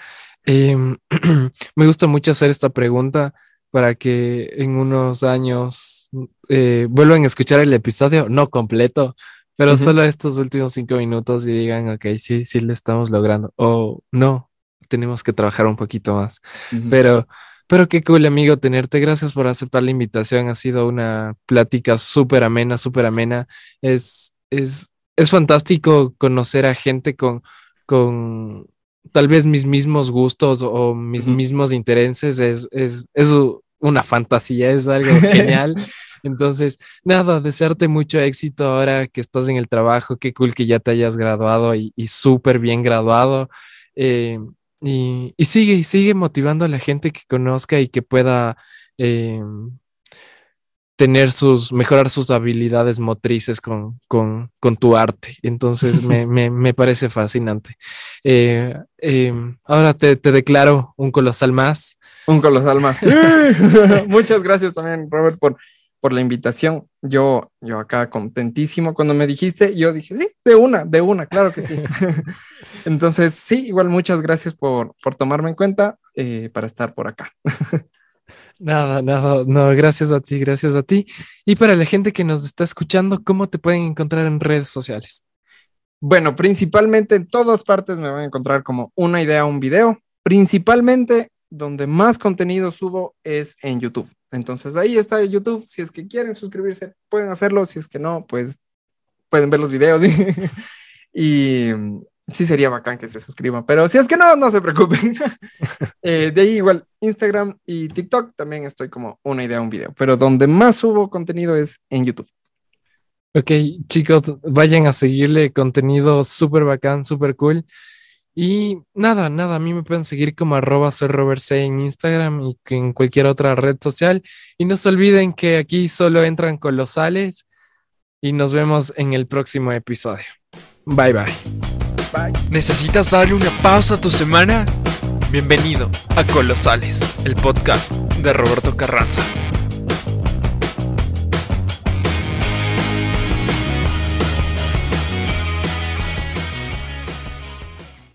me gusta mucho hacer esta pregunta para que en unos años eh, vuelvan a escuchar el episodio, no completo, pero solo estos últimos cinco minutos y digan, ok, sí, sí lo estamos logrando, o no, tenemos que trabajar un poquito más. Pero pero qué cool, amigo, tenerte. Gracias por aceptar la invitación. Ha sido una plática súper amena, súper amena. Es, es, es fantástico conocer a gente con, con tal vez mis mismos gustos o mis mismos intereses. Es, es, es una fantasía, es algo genial. Entonces, nada, desearte mucho éxito ahora que estás en el trabajo. Qué cool que ya te hayas graduado y, y súper bien graduado. Eh, y, sigue, sigue motivando a la gente que conozca y que pueda eh, tener sus, mejorar sus habilidades motrices con, con, con tu arte. Entonces me, me, me parece fascinante. Eh, eh, ahora te, te, declaro un colosal más. Un colosal más. Muchas gracias también, Robert, por por la invitación. Yo, yo acá contentísimo cuando me dijiste, yo dije, sí, de una, de una, claro que sí. Entonces, sí, igual muchas gracias por, por tomarme en cuenta eh, para estar por acá. Nada, nada, no, gracias a ti, gracias a ti. Y para la gente que nos está escuchando, ¿cómo te pueden encontrar en redes sociales? Bueno, principalmente en todas partes me van a encontrar como una idea, un video. Principalmente donde más contenido subo es en YouTube. Entonces ahí está YouTube. Si es que quieren suscribirse, pueden hacerlo. Si es que no, pues pueden ver los videos. y sí sería bacán que se suscriban. Pero si es que no, no se preocupen. Eh, de ahí igual Instagram y TikTok también estoy como una idea, un video. Pero donde más subo contenido es en YouTube. Ok, chicos, vayan a seguirle contenido súper bacán, súper cool. Y nada, nada, a mí me pueden seguir como arroba en Instagram y en cualquier otra red social. Y no se olviden que aquí solo entran colosales y nos vemos en el próximo episodio. Bye bye. Bye. ¿Necesitas darle una pausa a tu semana? Bienvenido a Colosales, el podcast de Roberto Carranza.